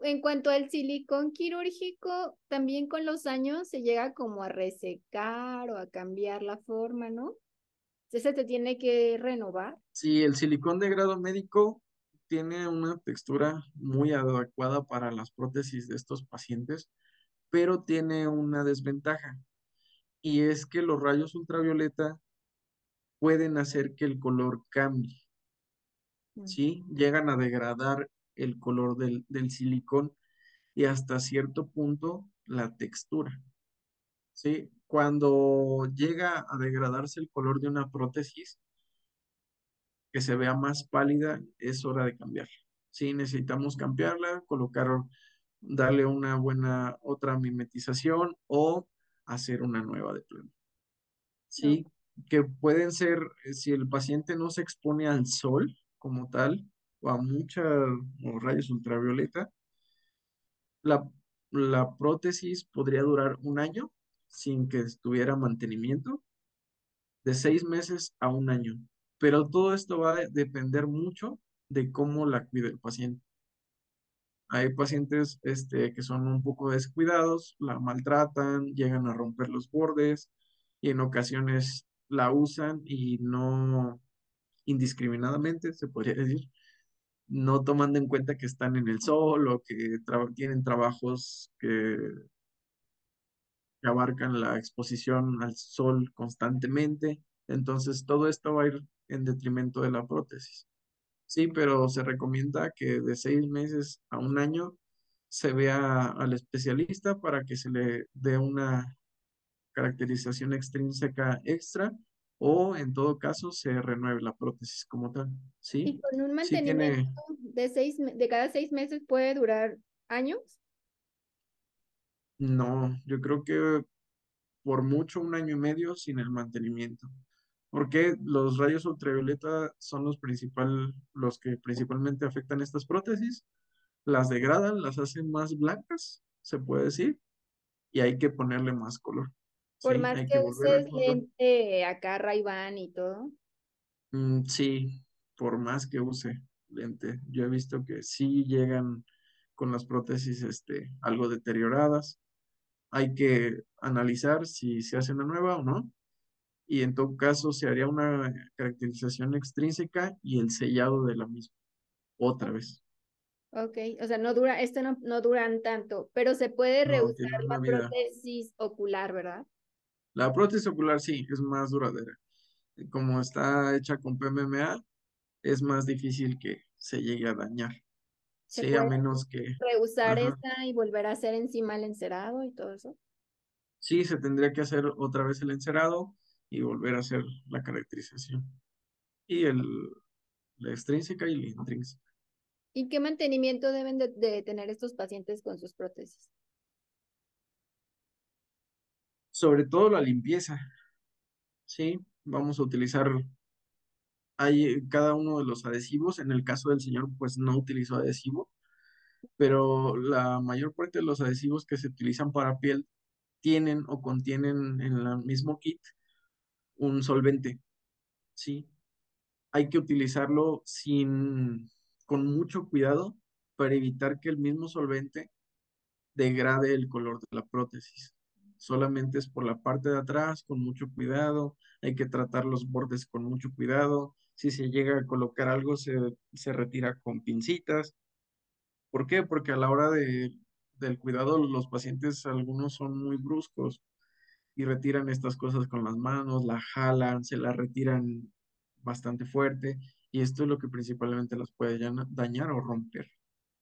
En cuanto al silicón quirúrgico, también con los años se llega como a resecar o a cambiar la forma, ¿no? Ese te tiene que renovar. Sí, el silicón de grado médico tiene una textura muy adecuada para las prótesis de estos pacientes, pero tiene una desventaja y es que los rayos ultravioleta pueden hacer que el color cambie. ¿sí? Llegan a degradar el color del, del silicón y hasta cierto punto la textura, ¿sí? Cuando llega a degradarse el color de una prótesis, que se vea más pálida, es hora de cambiarla. Sí, necesitamos cambiarla, colocar, darle una buena otra mimetización o hacer una nueva de plano. No. Sí, que pueden ser, si el paciente no se expone al sol como tal, o a muchos rayos ultravioleta, la, la prótesis podría durar un año sin que tuviera mantenimiento, de seis meses a un año. Pero todo esto va a depender mucho de cómo la cuide el paciente. Hay pacientes este, que son un poco descuidados, la maltratan, llegan a romper los bordes y en ocasiones la usan y no indiscriminadamente, se podría decir, no tomando en cuenta que están en el sol o que tienen trabajos que, que abarcan la exposición al sol constantemente. Entonces, todo esto va a ir en detrimento de la prótesis. Sí, pero se recomienda que de seis meses a un año se vea al especialista para que se le dé una caracterización extrínseca extra o en todo caso se renueve la prótesis como tal. Y Sí, con un sí mantenimiento tiene, de seis, de cada seis meses puede durar años. no, yo creo que por mucho un año y medio sin el mantenimiento. Porque los rayos ultravioleta son los principal, los que principalmente afectan estas prótesis, las degradan, las hacen más blancas, se puede decir, y hay que ponerle más color. Por Sí, más que uses lente acá Ray-Ban y todo. Mm, sí, por más que use lente, yo he visto que sí llegan con las prótesis este, algo deterioradas. Hay que analizar si se hace una nueva o no. Y en todo caso se haría una caracterización extrínseca y el sellado de la misma, otra vez. Ok, o sea, no dura, esto no, no duran tanto, pero se puede No, reusar la prótesis ocular, ¿verdad? La prótesis ocular sí, es más duradera. Como está hecha con PMMA, es más difícil que se llegue a dañar. Se Sí, a menos que, reusar ajá, esta y volver a hacer encima el encerado y todo eso. sí, se tendría que hacer otra vez el encerado y volver a hacer la caracterización. Y el, la extrínseca y la intrínseca. ¿Y qué mantenimiento deben de, de tener estos pacientes con sus prótesis? Sobre todo la limpieza, ¿sí? Vamos a utilizar hay cada uno de los adhesivos. En el caso del señor, pues no utilizó adhesivo, pero la mayor parte de los adhesivos que se utilizan para piel tienen o contienen en el mismo kit un solvente, ¿sí? Hay que utilizarlo sin, con mucho cuidado para evitar que el mismo solvente degrade el color de la prótesis. Solamente es por la parte de atrás, con mucho cuidado. Hay que tratar los bordes con mucho cuidado. Si se llega a colocar algo, se, se retira con pincitas. ¿Por qué? Porque a la hora de, del cuidado, los pacientes, algunos son muy bruscos y retiran estas cosas con las manos, la jalan, se la retiran bastante fuerte y esto es lo que principalmente las puede dañar o romper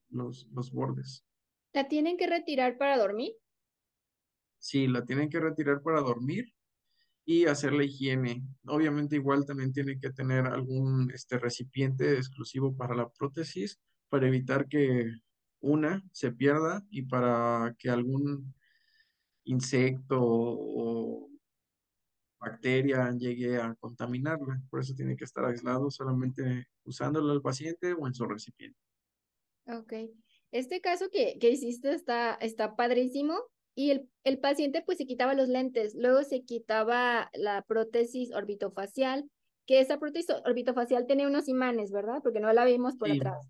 los, los bordes. ¿La tienen que retirar para dormir? Sí, la tienen que retirar para dormir y hacer la higiene. Obviamente igual también tiene que tener algún este, recipiente exclusivo para la prótesis para evitar que una se pierda y para que algún insecto o bacteria llegue a contaminarla. Por eso tiene que estar aislado solamente usándolo el paciente o en su recipiente. Ok. Este caso que, que hiciste está, está padrísimo y el, el, paciente pues se quitaba los lentes, luego se quitaba la prótesis orbitofacial, que esa prótesis orbitofacial tenía unos imanes, ¿verdad? Porque no la vimos por atrás.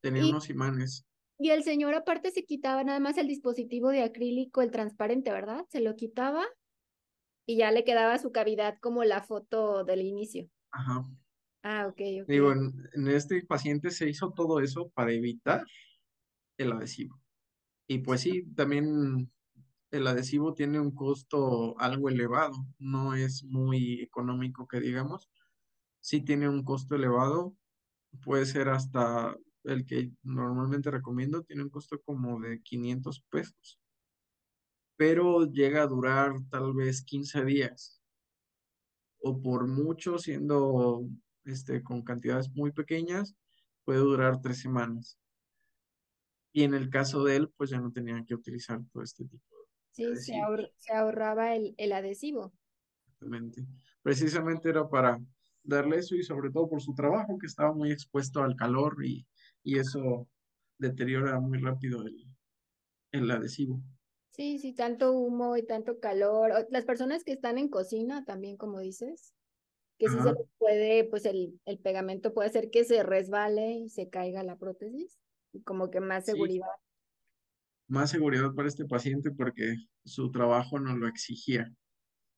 Tenía unos imanes. Y el señor aparte se quitaba nada más el dispositivo de acrílico, el transparente, ¿verdad? Se lo quitaba y ya le quedaba su cavidad como la foto del inicio. Ajá. Ah, ok, ok. Digo, en, en este paciente se hizo todo eso para evitar el adhesivo. Y pues sí, también el adhesivo tiene un costo algo elevado, no es muy económico que digamos, sí tiene un costo elevado, puede ser hasta el que normalmente recomiendo, tiene un costo como de 500 pesos, pero llega a durar tal vez 15 días, o por mucho, siendo este, con cantidades muy pequeñas, puede durar tres semanas. Y en el caso de él, pues ya no tenían que utilizar todo este tipo Sí, se, se, ahorraba el, el adhesivo. Exactamente. Precisamente era para darle eso y sobre todo por su trabajo, que estaba muy expuesto al calor y, y eso deteriora muy rápido el, el adhesivo. Sí, sí, tanto humo y tanto calor. Las personas que están en cocina también, como dices, que si se les puede, pues el, el, pegamento puede hacer que se resbale y se caiga la prótesis, y como que más seguridad más seguridad para este paciente porque su trabajo nos lo exigía.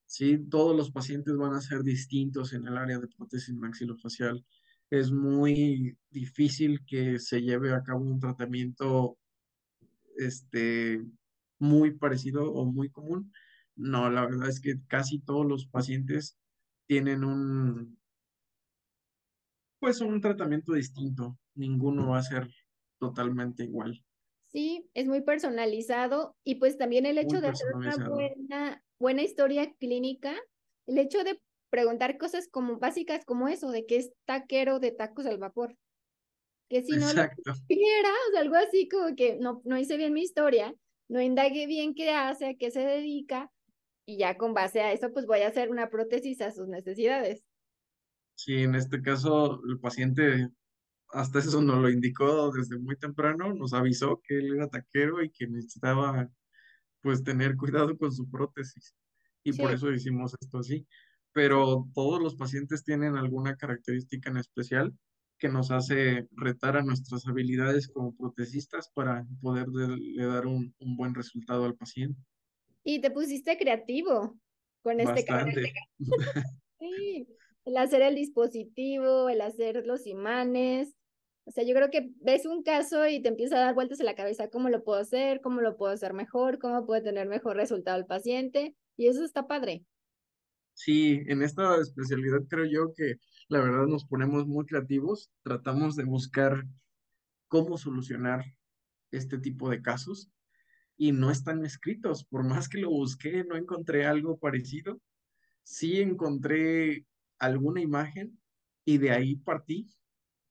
¿sí? Todos los pacientes van a ser distintos en el área de prótesis maxilofacial. Es muy difícil que se lleve a cabo un tratamiento este, muy parecido o muy común. No, la verdad es que casi todos los pacientes tienen un, pues un tratamiento distinto. Ninguno va a ser totalmente igual. Sí, es muy personalizado y pues también el hecho de hacer una buena, buena historia clínica, el hecho de preguntar cosas como básicas como eso, de que es taquero de tacos al vapor. Que si no lo supiera, o sea, algo así como que no, no hice bien mi historia, no indagué bien qué hace, a qué se dedica, y ya con base a eso, pues voy a hacer una prótesis a sus necesidades. Sí, en este caso, el paciente hasta eso nos lo indicó desde muy temprano, nos avisó que él era taquero y que necesitaba pues tener cuidado con su prótesis. Y por eso hicimos esto así. Pero todos los pacientes tienen alguna característica en especial que nos hace retar a nuestras habilidades como protecistas para poder le dar un, un, buen resultado al paciente. Y te pusiste creativo con este Bastante. sí, el hacer el dispositivo, el hacer los imanes, o sea, yo creo que ves un caso y te empieza a dar vueltas en la cabeza, ¿cómo lo puedo hacer? ¿Cómo lo puedo hacer mejor? ¿Cómo puede tener mejor resultado el paciente? Y eso está padre. Sí, en esta especialidad creo yo que la verdad nos ponemos muy creativos, tratamos de buscar cómo solucionar este tipo de casos y no están escritos. Por más que lo busqué, no encontré algo parecido. Sí encontré alguna imagen y de ahí partí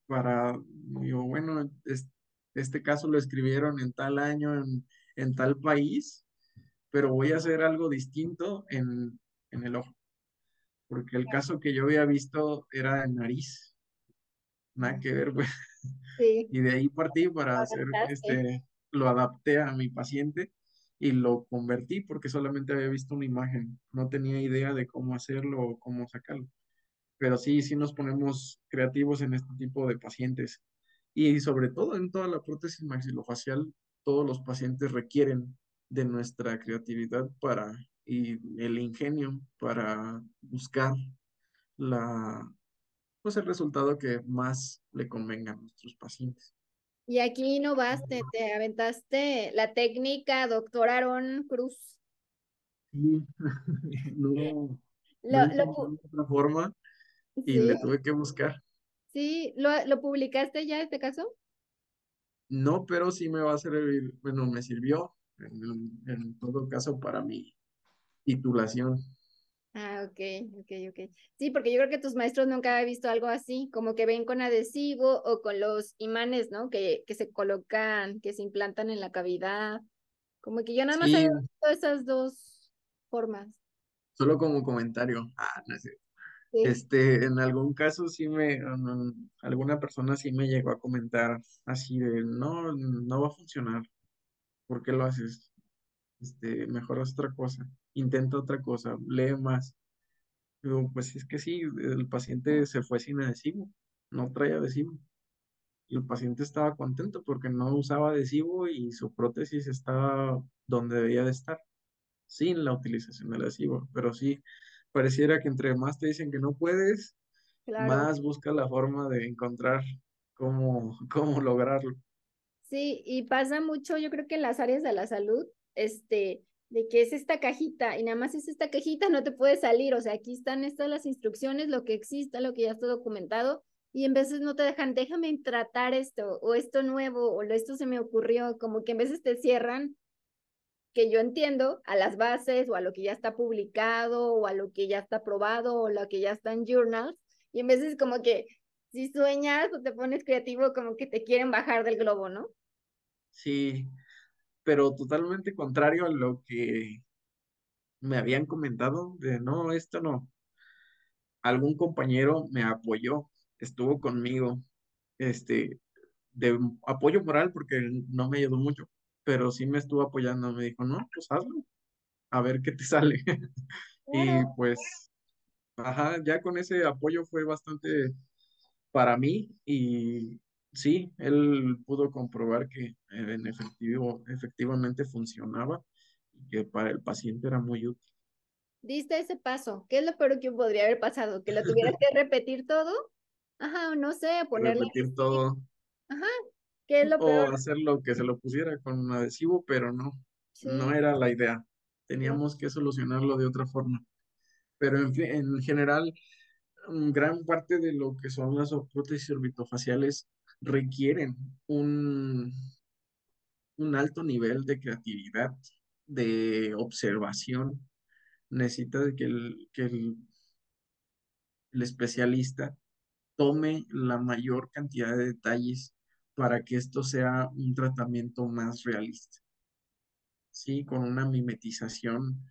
para, digo, bueno, es- este caso lo escribieron en tal año, en, en tal país, pero voy a hacer algo distinto en, en el ojo, porque el caso que yo había visto era en nariz, nada que ver, pues, Sí, y de ahí partí para hacer, este, lo adapté a mi paciente y lo convertí porque solamente había visto una imagen, no tenía idea de cómo hacerlo o cómo sacarlo. Pero sí, sí nos ponemos creativos en este tipo de pacientes. Y sobre todo en toda la prótesis maxilofacial, todos los pacientes requieren de nuestra creatividad para, y el ingenio para buscar la, pues el resultado que más le convenga a nuestros pacientes. Y aquí innovaste, te aventaste la técnica doctor Aaron Cruz. Sí, no, no Lo, pu- otra forma y sí, le tuve que buscar. sí, lo, lo publicaste ya este caso. No, pero sí me va a servir, bueno, me sirvió en, en todo caso para mi titulación. Ah, ok, ok, ok. Sí, porque yo creo que tus maestros nunca habían visto algo así, como que ven con adhesivo o con los imanes, ¿no? Que, que se colocan, que se implantan en la cavidad. Como que yo nada más Sí, había visto esas dos formas. solo como comentario. Ah, no sé. Este, en algún caso sí me, um, alguna persona sí me llegó a comentar así de, no, no va a funcionar. ¿Por qué lo haces? Este, mejor haz otra cosa, intenta otra cosa, lee más. Digo, pues es que sí, el paciente se fue sin adhesivo, no trae adhesivo. Y el paciente estaba contento porque no usaba adhesivo y su prótesis estaba donde debía de estar, sin la utilización del adhesivo. Pero sí, pareciera que entre más te dicen que no puedes, claro. más busca la forma de encontrar cómo, cómo lograrlo. Sí, y pasa mucho, yo creo que en las áreas de la salud, este, de que es esta cajita y nada más es esta cajita, no te puede salir, o sea, aquí están estas las instrucciones, lo que exista, lo que ya está documentado, y en veces no te dejan, déjame tratar esto, o esto nuevo, o esto se me ocurrió, como que en veces te cierran, que yo entiendo, a las bases, o a lo que ya está publicado, o a lo que ya está aprobado, o lo que ya está en journals, y en veces como que si sueñas o te pones creativo, como que te quieren bajar del globo, ¿no? Sí, pero totalmente contrario a lo que me habían comentado de no, esto no. Algún compañero me apoyó, estuvo conmigo, este, de apoyo moral porque no me ayudó mucho, pero sí me estuvo apoyando, me dijo, no, pues hazlo, a ver qué te sale. Y pues, ajá, ya con ese apoyo fue bastante para mí y sí, él pudo comprobar que en efectivo, efectivamente funcionaba y que para el paciente era muy útil. diste ese paso. ¿Qué es lo peor que podría haber pasado? ¿Que lo tuvieras que repetir todo? Ajá, no sé, ponerle Repetir todo Ajá, ¿qué es lo peor? o hacer lo que se lo pusiera con un adhesivo, pero no, no era la idea. Teníamos que solucionarlo de otra forma. Pero en, general, mm, gran parte de lo que son las prótesis orbitofaciales requieren un, un alto nivel de creatividad, de observación. Necesita que el, que el, el especialista tome la mayor cantidad de detalles para que esto sea un tratamiento más realista, ¿sí? Con una mimetización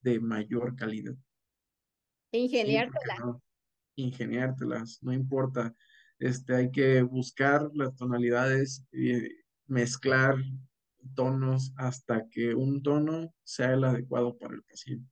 de mayor calidad, ¿sí? Porque Ingeniártela. no, ingeniártelas, no importa. Este, hay que buscar las tonalidades, eh, mezclar tonos hasta que un tono sea el adecuado para el paciente.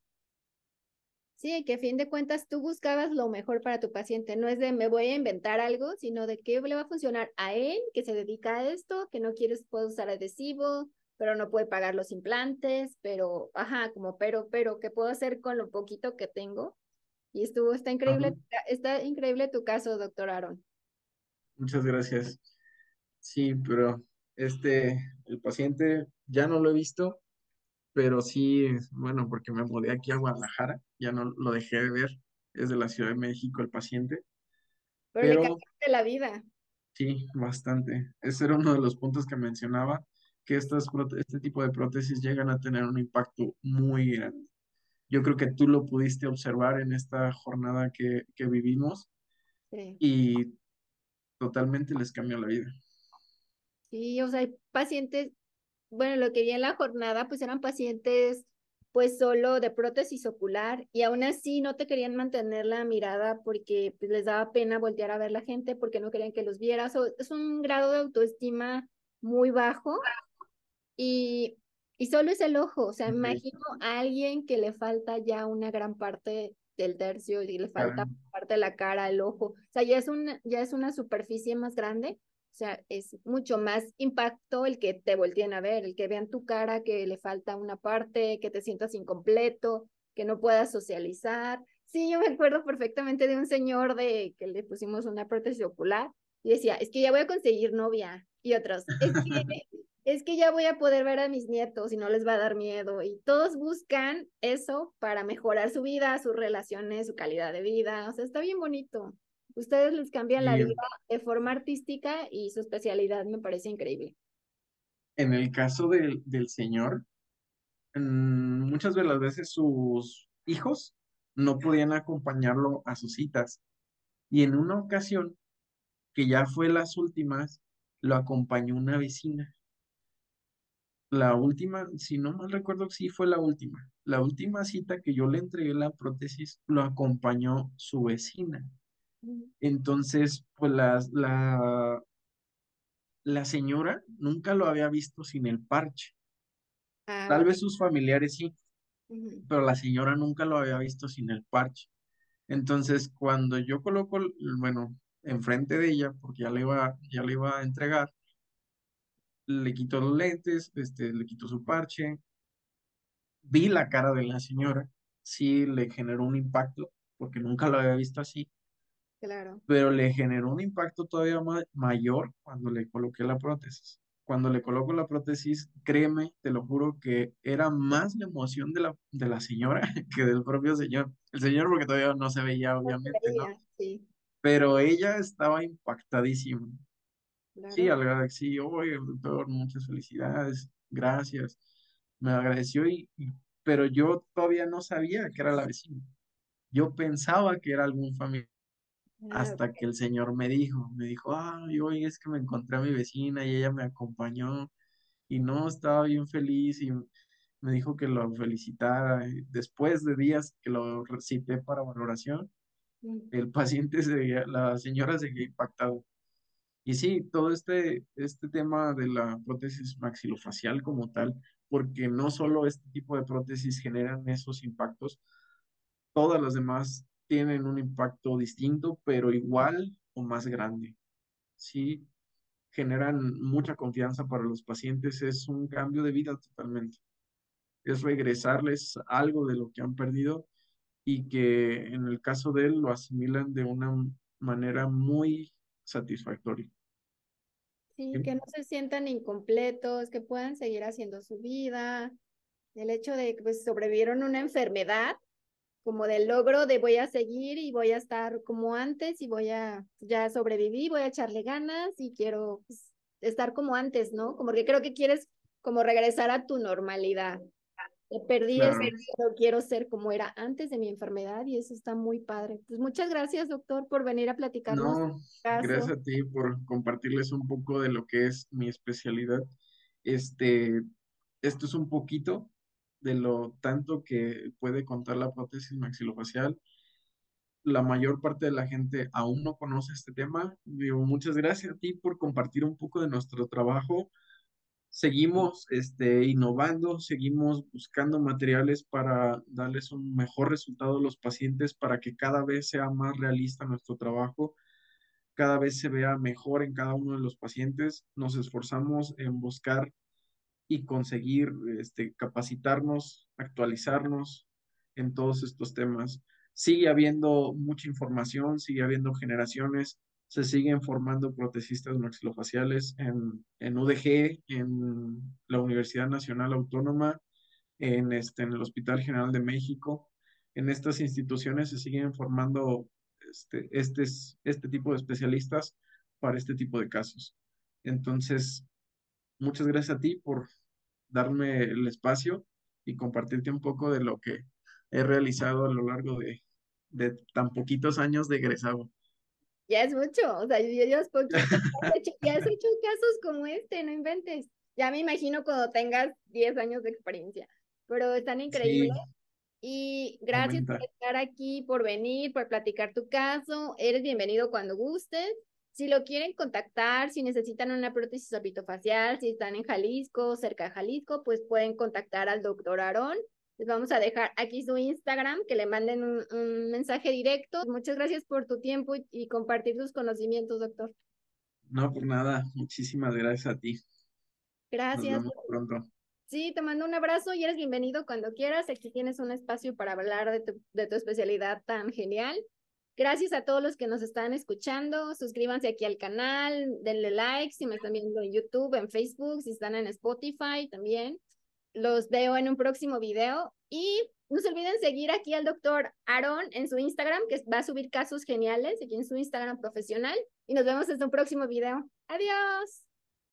Sí, que a fin de cuentas tú buscabas lo mejor para tu paciente. No es de me voy a inventar algo, sino de qué le va a funcionar a él, que se dedica a esto, que no quieres puede usar adhesivo, pero no puede pagar los implantes, pero, ajá, como pero, pero, ¿qué puedo hacer con lo poquito que tengo? Y estuvo, está Ajá. increíble, está increíble tu caso, doctor Aaron. Muchas gracias. Sí, pero este, el paciente ya no lo he visto, pero sí, bueno, porque me mudé aquí a Guadalajara, ya no lo dejé de ver, es de la Ciudad de México el paciente, Pero le pero cambiaste la vida. sí, bastante. Ese era uno de los puntos que mencionaba, que estas, este tipo de prótesis llegan a tener un impacto muy grande. Yo creo que tú lo pudiste observar en esta jornada que, que vivimos Sí. y totalmente les cambia la vida. Sí, o sea, hay pacientes, bueno, lo que vi en la jornada, pues eran pacientes pues solo de prótesis ocular y aún así no te querían mantener la mirada porque pues, les daba pena voltear a ver la gente porque no querían que los vieras. O, es un grado de autoestima muy bajo y, y solo es el ojo. O sea, imagino a alguien que le falta ya una gran parte del tercio y le falta parte de la cara, el ojo. O sea, ya es, una, ya es una superficie más grande o sea, es mucho más impacto el que te volteen a ver, el que vean tu cara, que le falta una parte, que te sientas incompleto, que no puedas socializar. Sí, yo me acuerdo perfectamente de un señor de que le pusimos una prótesis ocular y decía, es que ya voy a conseguir novia. Y otros, es que, es que ya voy a poder ver a mis nietos y no les va a dar miedo. Y todos buscan eso para mejorar su vida, sus relaciones, su calidad de vida. O sea, está bien bonito. Ustedes les cambian la vida de forma artística y su especialidad me parece increíble. En el caso del, del señor, mm, muchas de las veces sus hijos no podían acompañarlo a sus citas. Y en una ocasión, que ya fue las últimas, lo acompañó una vecina. La última, si no mal recuerdo, sí fue la última. La última cita que yo le entregué la prótesis, lo acompañó su vecina. Entonces, pues la, la, la señora nunca lo había visto sin el parche. Ah, Tal vez sus familiares sí, pero la señora nunca lo había visto sin el parche. Entonces, cuando yo coloco, bueno, enfrente de ella, porque ya le iba, ya le iba a entregar, le quito los lentes, este, le quito su parche, vi la cara de la señora, sí le generó un impacto, porque nunca lo había visto así. Claro. Pero le generó un impacto todavía mayor cuando le coloqué la prótesis. Cuando le coloco la prótesis, créeme, te lo juro que era más la emoción de la, de la señora que del propio señor. El señor porque todavía no se veía, obviamente, ¿no? Sí. Pero ella estaba impactadísima. Sí, al sí, oye, doctor, muchas felicidades, gracias. Me agradeció y, pero yo todavía no sabía que era la vecina. Yo pensaba que era algún familiar Ah, hasta que el señor me dijo, me dijo, ay, hoy es que me encontré a mi vecina y ella me acompañó y no, estaba bien feliz y me dijo que lo felicitara. Después de días que lo recité para valoración, el paciente, seguía, la señora seguía impactado. Y sí, todo este, este tema de la prótesis maxilofacial como tal, porque no solo este tipo de prótesis generan esos impactos, todas las demás tienen un impacto distinto, pero igual o más grande. Sí, generan mucha confianza para los pacientes, es un cambio de vida totalmente. Es regresarles algo de lo que han perdido y que en el caso de él lo asimilan de una manera muy satisfactoria. Sí, que no se sientan incompletos, que puedan seguir haciendo su vida. El hecho de que pues, sobrevivieron una enfermedad como del logro de voy a seguir y voy a estar como antes y voy a, ya sobreviví, voy a echarle ganas y quiero pues, estar como antes, ¿no? Como que creo que quieres como regresar a tu normalidad. perdí pero quiero ser como era antes de mi enfermedad y eso está muy padre. Pues muchas gracias, doctor, por venir a platicarnos. No, gracias a ti por compartirles un poco de lo que es mi especialidad. Este, esto es un poquito de lo tanto que puede contar la prótesis maxilofacial. La mayor parte de la gente aún no conoce este tema. Digo, muchas gracias a ti por compartir un poco de nuestro trabajo. Seguimos este, innovando, seguimos buscando materiales para darles un mejor resultado a los pacientes para que cada vez sea más realista nuestro trabajo, cada vez se vea mejor en cada uno de los pacientes. Nos esforzamos en buscar y conseguir este, capacitarnos, actualizarnos en todos estos temas. Sigue habiendo mucha información, sigue habiendo generaciones, se siguen formando protecistas maxilofaciales en, en UDG, en la Universidad Nacional Autónoma, en, este, en el Hospital General de México. En estas instituciones se siguen formando este, este, este tipo de especialistas para este tipo de casos. Entonces, muchas gracias a ti por darme el espacio y compartirte un poco de lo que he realizado a lo largo de, de tan poquitos años de egresado. Ya es mucho, o sea, yo, yo es poquito, ya has hecho casos como este, no inventes. Ya me imagino cuando tengas 10 años de experiencia, pero están increíbles. Y gracias por estar aquí, por venir, por platicar tu caso. Eres bienvenido cuando gustes. Si lo quieren contactar, si necesitan una prótesis ortofacial, si están en Jalisco, cerca de Jalisco, pues pueden contactar al doctor Aarón. Les vamos a dejar aquí su Instagram, que le manden un, mensaje directo. Muchas gracias por tu tiempo y, compartir tus conocimientos, doctor. No, por nada. Muchísimas gracias a ti. Gracias. Nos vemos pronto. Sí, te mando un abrazo y eres bienvenido cuando quieras. Aquí tienes un espacio para hablar de tu, de tu especialidad tan genial. Gracias a todos los que nos están escuchando. Suscríbanse aquí al canal, denle like si me están viendo en YouTube, en Facebook, si están en Spotify también. Los veo en un próximo video y no se olviden seguir aquí al doctor Aaron en su Instagram, que va a subir casos geniales aquí en su Instagram profesional. Y nos vemos en un próximo video. Adiós.